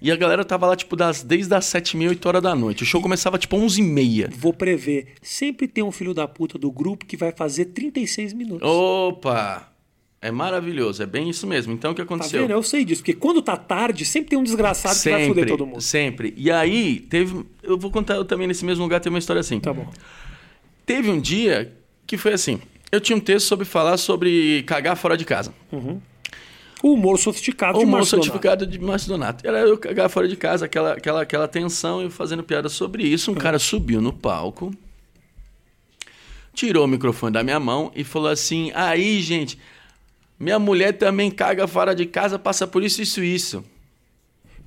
B: E a galera tava lá, tipo, das, desde as 7 e 8 horas da noite. O show começava, tipo, 11 e meia.
A: Vou prever. Sempre tem um filho da puta do grupo que vai fazer 36 minutos.
B: Opa! É maravilhoso, é bem isso mesmo. Então, o que
A: tá
B: aconteceu?
A: vendo? Eu sei disso. Porque quando tá tarde, sempre tem um desgraçado que vai foder todo mundo.
B: Sempre. E aí, teve. Eu vou contar eu também nesse mesmo lugar, tem uma história assim.
A: Tá bom.
B: Teve um dia que foi assim. Eu tinha um texto sobre falar sobre cagar fora de casa.
A: O humor sofisticado
B: O
A: de
B: humor
A: Márcio Donato.
B: certificado de Márcio Donato. Era eu cagar fora de casa, aquela, aquela, aquela tensão, e fazendo piada sobre isso. Um cara subiu no palco, tirou o microfone da minha mão e falou assim: Aí, gente, minha mulher também caga fora de casa, passa por isso, isso, isso.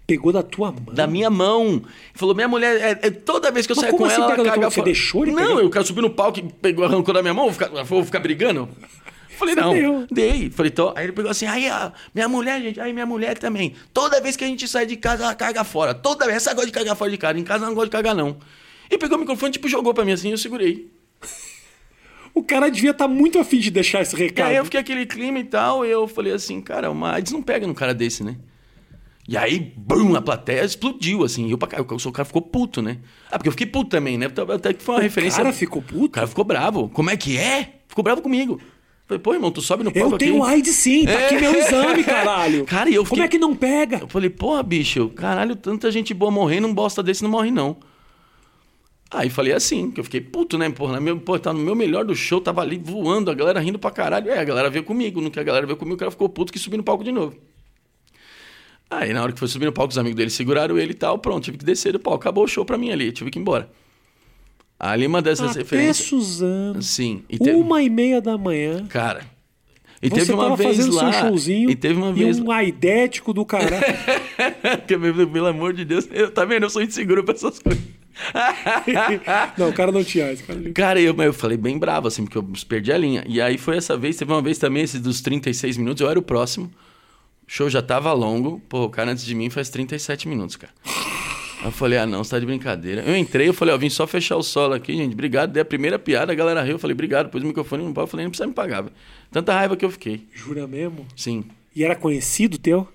A: Pegou da tua mão.
B: Da minha mão. Falou: Minha mulher, é, é toda vez que eu
A: Mas
B: saio com
A: assim
B: ela, ela caga
A: mão? Você
B: fora.
A: deixou ele
B: Não,
A: pegar?
B: eu quero subir no palco e pegou, arrancou da minha mão, vou ficar, vou ficar brigando. Falei, não,
A: deu.
B: dei. Falei, tô. Aí ele pegou assim, aí, ó, minha mulher, gente, aí minha mulher também. Toda vez que a gente sai de casa, ela caga fora. Toda vez, essa gosta de cagar fora de casa. Em casa ela não gosta de cagar, não. E pegou o microfone, tipo, jogou pra mim assim, eu segurei.
A: O cara devia estar muito afim de deixar esse
B: E
A: recado.
B: aí eu fiquei aquele clima e tal, e eu falei assim, cara, uma AIDS não pega num cara desse, né? E aí, bum, a plateia explodiu, assim. E eu, o cara ficou puto, né? Ah, porque eu fiquei puto também, né? Até que foi uma
A: O
B: referência.
A: cara ficou puto?
B: O cara ficou bravo. Como é que é? Ficou bravo comigo. Falei, pô, irmão, tu sobe no palco
A: Eu tenho
B: aqui.
A: AIDS sim, tá aqui meu exame, caralho.
B: Cara, e eu
A: Como
B: fiquei-
A: é que não pega?
B: Eu falei, porra, bicho, caralho, tanta gente boa morrendo, um bosta desse não morre, não. Aí falei assim, que eu fiquei puto, né? Porra, meu, pô, tá no meu melhor do show, tava ali voando, a galera rindo pra caralho. É, a galera veio comigo. No que a galera veio comigo, o cara ficou puto que subiu no palco de novo. Aí, na hora que foi subir no palco, os amigos dele seguraram ele e tal. Pronto, tive que descer do palco. Acabou o show pra mim ali, tive que ir embora. Ali uma dessas
A: Até
B: referências.
A: Suzano.
B: Sim. E teve-
A: Uma e meia da manhã.
B: Cara. E
A: Você
B: teve uma vez lá.
A: seu showzinho
B: e teve uma vez.
A: um aidético do caralho.
B: Que, Pelo amor de Deus, eu, tá vendo? Eu sou inseguro pra essas coisas.
A: não, o cara não tinha AIDS. Cara.
B: Cara, eu, eu falei bem bravo, assim, porque eu perdi a linha. E aí foi essa vez, teve uma vez também, esse dos 36 minutos, eu era o próximo. O show já tava longo. Pô, o cara antes de mim faz 37 minutos, cara. Aí eu falei, ah, não, você tá de brincadeira. Eu entrei, eu falei, ó, vim só fechar o solo aqui, gente. Obrigado. Dei a primeira piada, a galera riu. Eu falei, obrigado. Pus o microfone no pau. Eu falei, não precisa me pagar, velho. Tanta raiva que eu fiquei.
A: Jura mesmo?
B: Sim.
A: E era conhecido teu?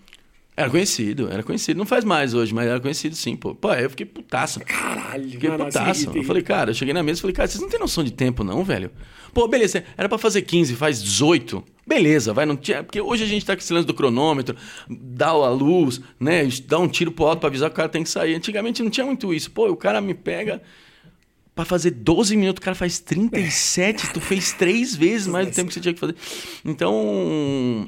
B: Era conhecido, era conhecido. Não faz mais hoje, mas era conhecido sim, pô. Pô, aí eu fiquei putaço.
A: Caralho.
B: Fiquei
A: não, não,
B: putaço.
A: assim,
B: Eu falei, cara, eu cheguei na mesa e falei, cara, vocês não têm noção de tempo, não, velho? Pô, beleza, era pra fazer 15, faz 18. Beleza, vai, não tinha. Porque hoje a gente tá com esse lance do cronômetro, dá a luz, né? Dá um tiro pro alto pra avisar que o cara tem que sair. Antigamente não tinha muito isso. Pô, o cara me pega. Pra fazer 12 minutos, o cara faz 37, tu fez três vezes mais do tempo que você tinha que fazer. Então,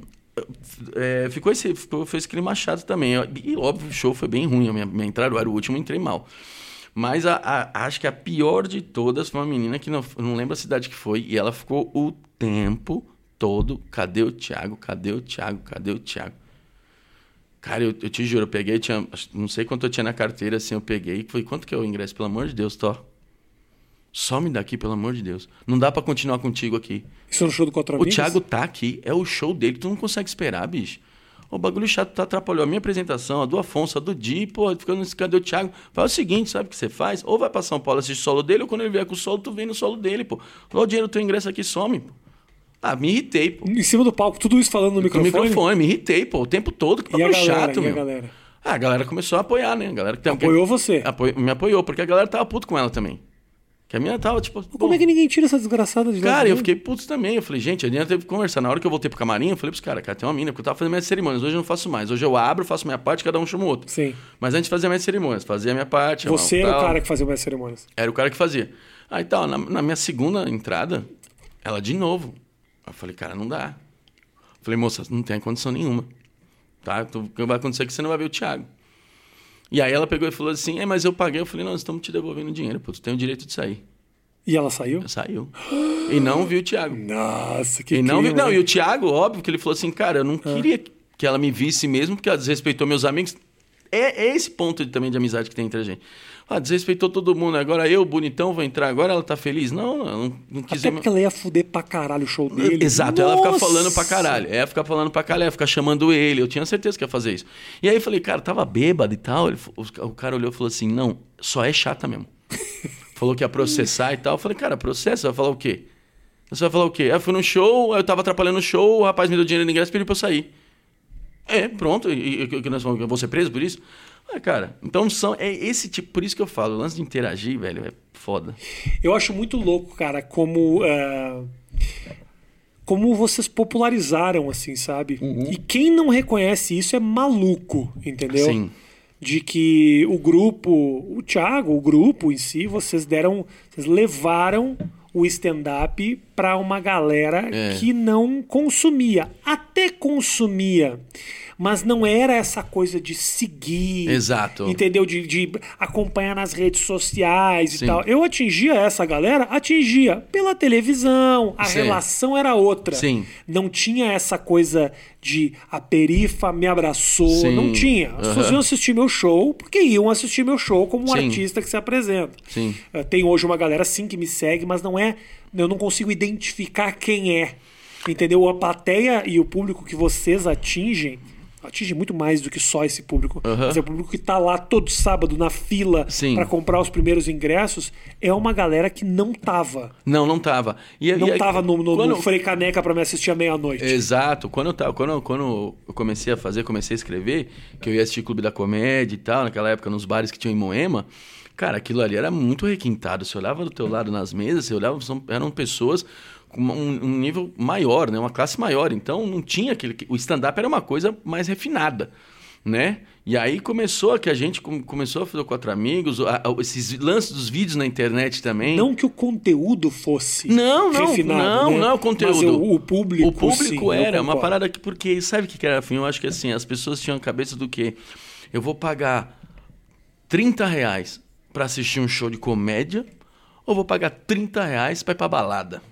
B: é, ficou, esse, ficou foi esse clima chato também. E óbvio, o show foi bem ruim. A minha, minha entrada era o último, entrei mal. Mas a, a- acho que a pior de todas foi uma menina que não, não lembro a cidade que foi, e ela ficou o tempo todo. Cadê o Thiago? Cadê o Thiago? Cadê o Thiago? Cara, eu, eu te juro, eu peguei, tinha, não sei quanto eu tinha na carteira, assim, eu peguei e falei, quanto que é o ingresso? Pelo amor de Deus, Tó. Some daqui, pelo amor de Deus. Não dá pra continuar contigo aqui.
A: Isso no show do Quatro
B: O? Thiago tá aqui, é o show dele, tu não consegue esperar, bicho. O bagulho chato tá atrapalhou a minha apresentação, a do Afonso, a do Di, pô, ficando nesse cadê o Thiago? Faz o seguinte, sabe o que você faz? Ou vai pra São Paulo assistir o solo dele, ou quando ele vier com o solo, tu vem no solo dele, pô. Dá o dinheiro do teu ingresso aqui some, pô. Ah, me irritei, pô.
A: Em cima do palco, tudo isso falando no
B: Com o
A: microfone?
B: microfone, me irritei, pô, o tempo todo. Que bagulho
A: galera?
B: chato, meu.
A: galera?
B: Ah, a galera começou a apoiar, né? A galera que tem
A: Apoiou você?
B: Apoio- me apoiou, porque a galera tava puto com ela também. Que a minha tava, tipo.
A: Como é que ninguém tira essa desgraçada de
B: Cara, eu fiquei puto também. Eu falei, gente, a gente teve que conversar. Na hora que eu voltei pro camarim, eu falei pros caras, cara, tem uma mina, porque eu tava fazendo minhas cerimônias. Hoje eu não faço mais. Hoje eu abro, faço minha parte, cada um chama o outro.
A: Sim.
B: Mas antes fazia minhas cerimônias, fazia a minha parte.
A: Você era o cara que fazia mais cerimônias.
B: Era o cara que fazia. Aí tal, na, na minha segunda entrada, ela de novo. Eu falei, cara, não dá. Eu falei, moça, não tem condição nenhuma. Tá? Tu- O que vai acontecer é que você não vai ver o Thiago. E aí ela pegou e falou assim, é, mas eu paguei. Eu falei, não, nós estamos te devolvendo dinheiro, pô, tu tem o direito de sair.
A: E ela saiu?
B: Saiu. E não viu o Thiago.
A: Nossa, que
B: E não,
A: clima,
B: não,
A: hein?
B: e o Thiago, óbvio que ele falou assim, cara, eu não queria que ela me visse mesmo, porque ela desrespeitou meus amigos. É, é esse ponto de- também de amizade que tem entre a gente. Ah, desrespeitou todo mundo, agora eu, bonitão, vou entrar, agora ela tá feliz? Não, não, não quis
A: Até porque ela ia fuder pra caralho o show dele.
B: Exato, ela fica
A: Nossa!
B: falando pra caralho. Ela fica falando pra caralho, ela fica chamando ele. Eu tinha certeza que ia fazer isso. E aí eu falei, cara, tava bêbado e tal. Ele, o, o cara olhou e falou assim: não, só é chata mesmo. falou que ia processar e tal. Eu falei, cara, processa, vai falar o quê? Você vai falar o quê? Eu fui no show, aí eu tava atrapalhando o show, o rapaz me deu dinheiro de ingresso e pediu pra eu sair. É, pronto. E, e, que nós vamos, eu vou ser preso por isso? Ah, cara, então são. É esse tipo. Por isso que eu falo, o lance de interagir, velho, é foda.
A: Eu acho muito louco, cara, como. é, como vocês popularizaram, assim, sabe? E quem não reconhece isso é maluco, entendeu?
B: Sim.
A: De que o grupo, o Thiago, o grupo em si, vocês deram. Vocês levaram o stand-up para uma galera
B: É.
A: que não consumia. Até consumia. Mas não era essa coisa de seguir.
B: Exato.
A: Entendeu? De, de acompanhar nas redes sociais
B: Sim.
A: e tal. Eu atingia essa galera? Atingia. Pela televisão. A
B: Sim.
A: relação era outra.
B: Sim.
A: Não tinha essa coisa de a perifa me abraçou.
B: Sim.
A: Não tinha. As pessoas iam assistir meu show porque iam assistir meu show como um
B: Sim.
A: artista que se apresenta.
B: Sim.
A: Eh, Tem hoje uma galera sim que me segue, mas não é. Eu não consigo identificar quem é. Entendeu? A plateia e o público que vocês atingem. Atinge muito mais do que só esse público.
B: Aham.
A: Mas é o público que tá lá todo sábado na fila para comprar os primeiros ingressos. É uma galera que não tava.
B: Não, não tava. E,
A: Não
B: e-
A: tava no, no,
B: quando-
A: no Frei Caneca pra me assistir à meia-noite.
B: Exato. Quando eu, tava, quando, quando eu comecei a fazer, comecei a escrever, que eu ia assistir Clube da Comédia e tal, naquela época, nos bares que tinham em Moema, cara, aquilo ali era muito requintado. Você olhava do teu lado nas mesas, você olhava, eram pessoas um, um nível maior, né? Uma classe maior. Então não tinha aquele. O stand-up era uma coisa mais refinada. Né? E aí começou a que a gente com- começou a fazer quatro amigos, a- a- esses lances dos vídeos na internet também.
A: Não que o conteúdo fosse
B: Não, não,
A: refinado,
B: não,
A: né?
B: não é o conteúdo.
A: Mas o, o público,
B: O público
A: sim,
B: era uma
A: concordo.
B: parada que porque sabe o que era afim? Eu acho que assim as pessoas tinham a cabeça do que eu vou pagar 30 reais pra assistir um show de comédia ou vou pagar 30 reais pra ir pra balada.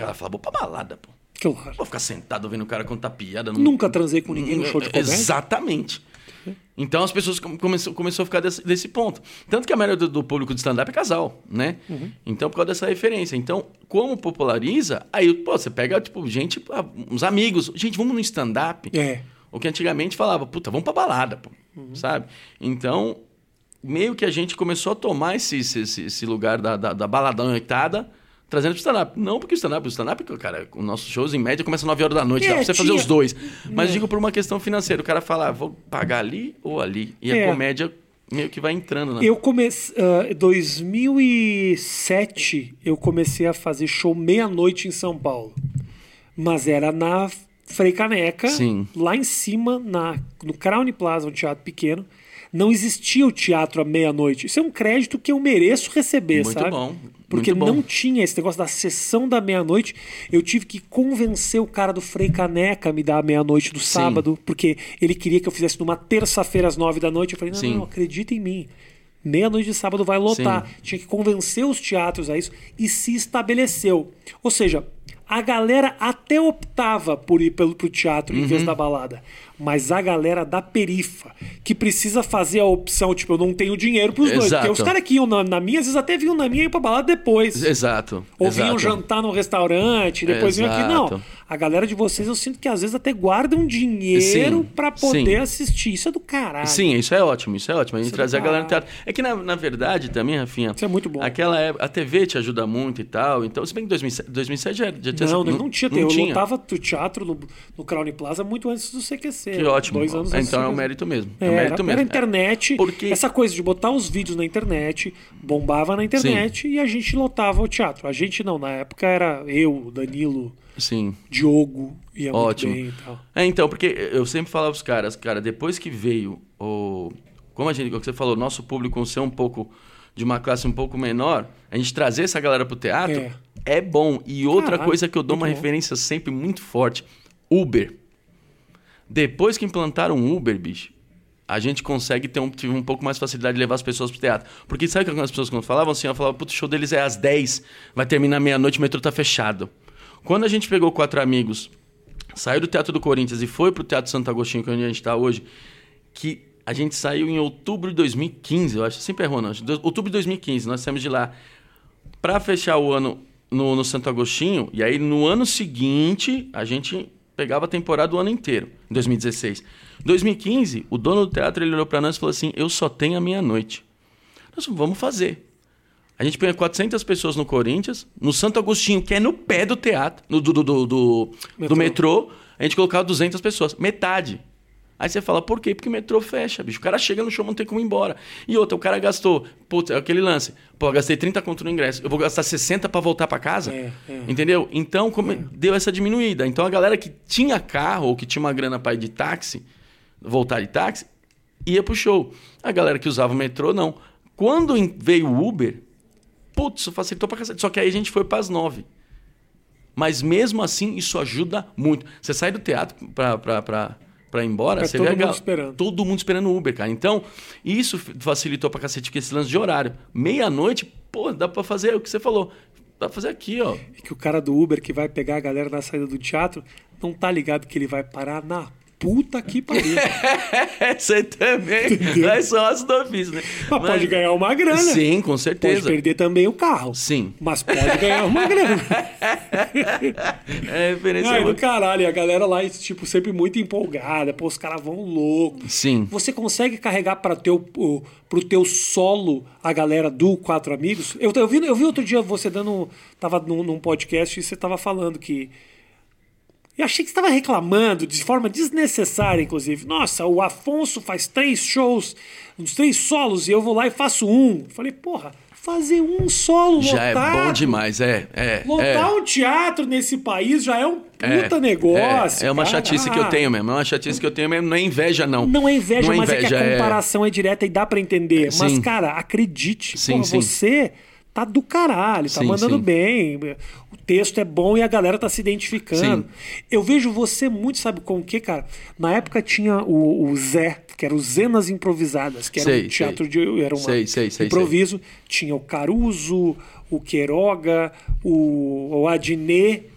B: Ela fala, vou pra balada, pô.
A: Claro.
B: Vou ficar sentado ouvindo o cara contar piada. não-
A: Nunca transei com ninguém no show de comédia.
B: Exatamente. Então as pessoas come- começou, começou a ficar desse, desse ponto. Tanto que a maioria do, do público de stand-up é casal, né?
A: Uhum.
B: Então, por causa dessa referência. Então, como populariza, aí, pô, você pega, tipo, gente, uns amigos. Gente, vamos no stand-up.
A: É.
B: O que antigamente falava, puta, vamos pra balada, pô,
A: Uhum.
B: sabe? Então, meio que a gente começou a tomar esse, esse, esse- lugar da, da, da baladão noitada, trazendo pro stand-up. Não porque o stand-up, o stand-up, cara, os nossos shows em média começam 9 horas da noite,
A: É,
B: dá pra você fazer os dois. Mas digo por uma questão financeira, o cara fala, ah, vou pagar ali ou ali. E
A: É.
B: a comédia meio que vai entrando, né?
A: Eu comecei. Em 2007, eu comecei a fazer show meia-noite em São Paulo. Mas era na Frei Caneca,
B: Sim.
A: lá em cima, na, no Crown Plaza, um teatro pequeno. Não existia o teatro à meia-noite. Isso é um crédito que eu mereço receber,
B: Muito
A: sabe?
B: bom,
A: Porque não tinha esse negócio da sessão da meia-noite. Eu tive que convencer o cara do Frei Caneca a me dar a meia-noite do sábado, porque ele queria que eu fizesse numa terça-feira às nove da noite. Eu falei, não,
B: Sim.
A: não, acredita em mim. Meia-noite de sábado vai lotar. Tinha que convencer os teatros a isso e se estabeleceu. Ou seja, a galera até optava por ir pelo, pro teatro em
B: Uhum.
A: vez da balada. Mas a galera da perifa, que precisa fazer a opção, tipo, eu não tenho dinheiro pros dois.
B: Exato.
A: Porque os caras que iam na, na minha, às vezes até vinham na minha e iam pra balada depois.
B: Exato.
A: Ou
B: exato.
A: vinham jantar no restaurante, depois vinham aqui. Não.
B: Exato.
A: A galera de vocês, eu sinto que às vezes até guardam dinheiro pra poder
B: sim.
A: assistir. Isso é do caralho.
B: Sim, isso é ótimo, isso é ótimo. A gente
A: Isso é
B: trazer a galera no teatro. É que, na, na verdade, também, Rafinha.
A: Isso é muito bom.
B: Aquela época, a TV te ajuda muito e tal. Então, se bem que 2007, 2007 já, já tinha.
A: Não, não, não tinha. eu
B: tinha.
A: lotava o teatro no, no Crown Plaza muito antes do CQC.
B: Que ótimo.
A: Dois anos
B: É, então é um mérito mesmo. É,
A: É,
B: um
A: era,
B: mérito
A: era
B: mesmo.
A: internet.
B: Porque-
A: Essa coisa de botar os vídeos na internet, bombava na internet e a gente lotava o teatro. A gente não, na época era eu, Danilo,
B: Sim.
A: Diogo, ia
B: Ótimo.
A: muito bem e tal.
B: É, então, porque eu sempre falava pros caras, cara, depois que veio o. Como a gente, como você falou, nosso público ser um pouco de uma classe um pouco menor, a gente trazer essa galera pro teatro
A: É.
B: é, bom. E outra
A: Caralho,
B: coisa que eu dou uma
A: bom.
B: referência sempre muito forte: Uber. Depois que implantaram o Uber, bicho, a gente consegue ter um, um pouco mais facilidade de levar as pessoas pro teatro. Porque sabe o que algumas pessoas quando falavam assim? Eu falava, putz, o show deles é às 10, vai terminar meia-noite, o metrô tá fechado. Quando a gente pegou quatro amigos, saiu do Teatro do Corinthians e foi pro Teatro Santo Agostinho, que é onde a gente tá hoje, que a gente saiu em outubro de 2015, eu acho, sempre errou, não. Outubro de 2015, nós saímos de lá para fechar o ano no, no Santo Agostinho, e aí no ano seguinte a gente pegava a temporada o ano inteiro, em 2016. 2015, o dono do teatro ele olhou para nós e falou assim: Eu só tenho a meia-noite. Nós falamos, vamos fazer. A gente põe 400 pessoas no Corinthians, no Santo Agostinho, que é no pé do teatro, no- do, do, do, do, do
A: Metrô.
B: metrô, a gente colocava 200 pessoas, metade. Aí você fala, por quê? Porque o metrô fecha, bicho. O cara chega no show, não tem como ir embora. E outra, o cara gastou, putz, é aquele lance. Pô, gastei 30 conto no ingresso. Eu vou gastar 60 para voltar para casa?
A: É, é.
B: Entendeu? Então, como é. deu essa diminuída. Então, a galera que tinha carro ou que tinha uma grana para ir de táxi, voltar de táxi, ia pro show. A galera que usava o metrô, não. Quando veio o Uber, putz, isso facilitou pra cacete. Só que aí a gente foi para as nove. Mas mesmo assim, isso ajuda muito. Você sai do teatro para para ir embora,
A: Tá
B: você
A: todo
B: vê
A: mundo esperando.
B: todo mundo esperando o Uber, cara. Então, isso facilitou pra cacete que esse lance de horário. Meia-noite, pô, dá pra fazer o que você falou. Dá pra fazer aqui, ó.
A: E que o cara do Uber que vai pegar a galera na saída do teatro não tá ligado que ele vai parar na puta que pariu.
B: você também. Nós somos do ofício, né?
A: Mas pode ganhar uma grana.
B: Sim, com
A: Pode
B: certeza.
A: perder também o carro.
B: Sim.
A: Mas pode ganhar uma grana.
B: É referência
A: Ai, do caralho. A galera lá, tipo, sempre muito empolgada. Pô, os caras vão loucos.
B: Sim.
A: Você consegue carregar para teu, o, pro teu solo a galera do Quatro Amigos? Eu, eu, vi, eu vi outro dia você dando. Tava num, num podcast e você tava falando que. Eu achei que você estava reclamando de forma desnecessária, inclusive. Nossa, o Afonso faz três shows, uns três solos, e eu vou lá e faço um. Falei, porra, fazer um solo
B: Já é
A: lotado,
B: bom demais, é. é
A: Lotar
B: é.
A: um teatro nesse país já é um
B: É,
A: puta negócio.
B: É, é uma
A: cara.
B: chatice que eu tenho mesmo. É uma chatice que eu tenho mesmo. Não é inveja, não.
A: Não é inveja,
B: Não
A: mas é que a
B: inveja,
A: comparação é... direta e dá pra entender. Mas, cara, acredite.
B: Sim,
A: porra,
B: sim.
A: Você tá do caralho, tá
B: Sim,
A: mandando
B: sim.
A: bem. O texto é bom e a galera tá se identificando.
B: Sim.
A: Eu vejo você muito, sabe com o que, cara? Na época tinha o, o Zé, que era o Zenas Improvisadas, que era
B: Sei,
A: um teatro
B: sei.
A: de. Era
B: sei,
A: improviso. Tinha o Caruso, o Queiroga, o, o Adnet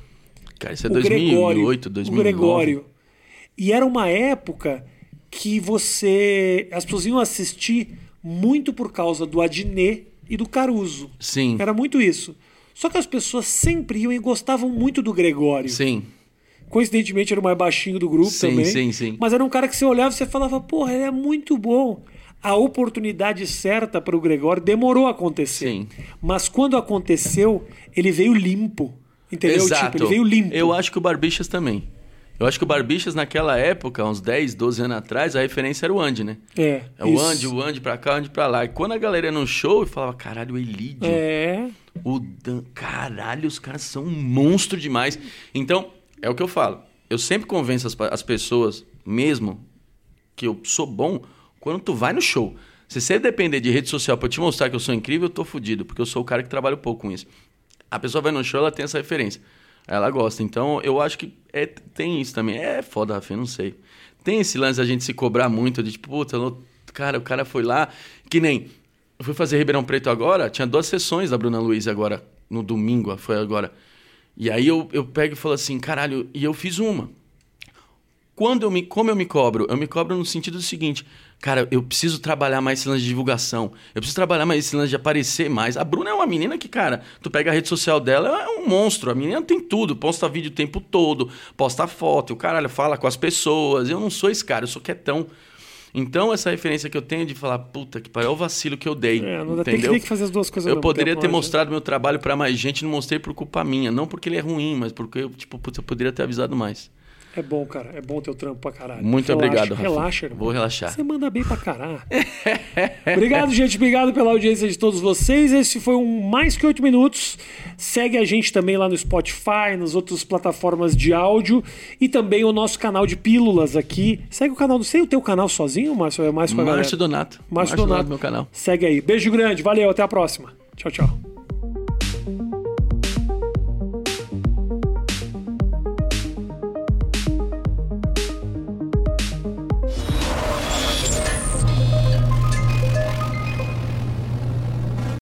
B: Cara, isso é
A: o
B: 2008,
A: Gregório,
B: 2009.
A: O Gregório. E era uma época que você. As pessoas iam assistir muito por causa do Adnet e do Caruso.
B: Sim.
A: Era muito isso. Só que as pessoas sempre iam e gostavam muito do Gregório.
B: Sim.
A: Coincidentemente era o mais baixinho do grupo
B: Sim,
A: também.
B: sim, sim.
A: Mas era um cara que você olhava e você falava, porra, ele é muito bom. A oportunidade certa para o Gregório demorou a acontecer.
B: Sim.
A: Mas quando aconteceu, ele veio limpo. Entendeu?
B: Exato.
A: Tipo, ele veio limpo.
B: Eu acho que o Barbixas também. Eu acho que o Barbixas naquela época, uns 10, 12 anos atrás, a referência era o Andy, né?
A: É.
B: É o
A: isso.
B: Andy, o Andy pra cá, o Andy pra lá. E quando a galera ia no show, eu falava, caralho, o Elidio,
A: É.
B: o Dan... Caralho, os caras são um monstro demais. Então, é o que eu falo. Eu sempre convenço as, as pessoas, mesmo que eu sou bom, quando tu vai no show. Se você depender de rede social pra eu te mostrar que eu sou incrível, eu tô fudido, porque eu sou o cara que trabalha um pouco com isso. A pessoa vai no show, ela tem essa referência. Ela gosta. Então, eu acho que é, tem isso também. É foda, eu não sei. Tem esse lance da gente se cobrar muito, de tipo, puta, cara, o cara foi lá. Que nem. Eu fui fazer Ribeirão Preto agora, tinha duas sessões da Bruna Luiz agora, no domingo, foi agora. E aí eu, eu pego e falo assim, caralho, e eu fiz uma. Quando eu me, como eu me cobro? Eu me cobro no sentido do seguinte, cara, eu preciso trabalhar mais esse lance de divulgação. Eu preciso trabalhar mais esse lance de aparecer mais. A Bruna é uma menina que, cara, tu pega a rede social dela, ela é um monstro. A menina tem tudo, posta vídeo o tempo todo, posta foto, o caralho, fala com as pessoas. Eu não sou esse cara, eu sou quietão. Então, essa referência que eu tenho de falar, puta que pariu, é o vacilo que eu dei.
A: É, não dá,
B: entendeu?
A: tem que fazer as duas coisas
B: Eu poderia
A: tempo,
B: ter
A: adianta.
B: mostrado meu trabalho pra mais gente, não mostrei por culpa minha. Não porque ele é ruim, mas porque eu, tipo, putz, eu poderia ter avisado mais.
A: É bom, cara. É bom teu trampo pra caralho.
B: Muito
A: Relaxa,
B: obrigado, Rafa.
A: Relaxa, irmão.
B: Vou relaxar.
A: Você manda bem pra caralho. obrigado, gente. Obrigado pela audiência de todos vocês. Esse foi um Mais Que Oito Minutos. Segue a gente também lá no Spotify, nas outras plataformas de áudio e também o nosso canal de pílulas aqui. Segue o canal. Sei o teu canal sozinho, Márcio? É mais com a?
B: Márcio Donato.
A: Márcio Donato.
B: meu canal.
A: Segue aí. Beijo grande. Valeu. Até a próxima. Tchau, tchau.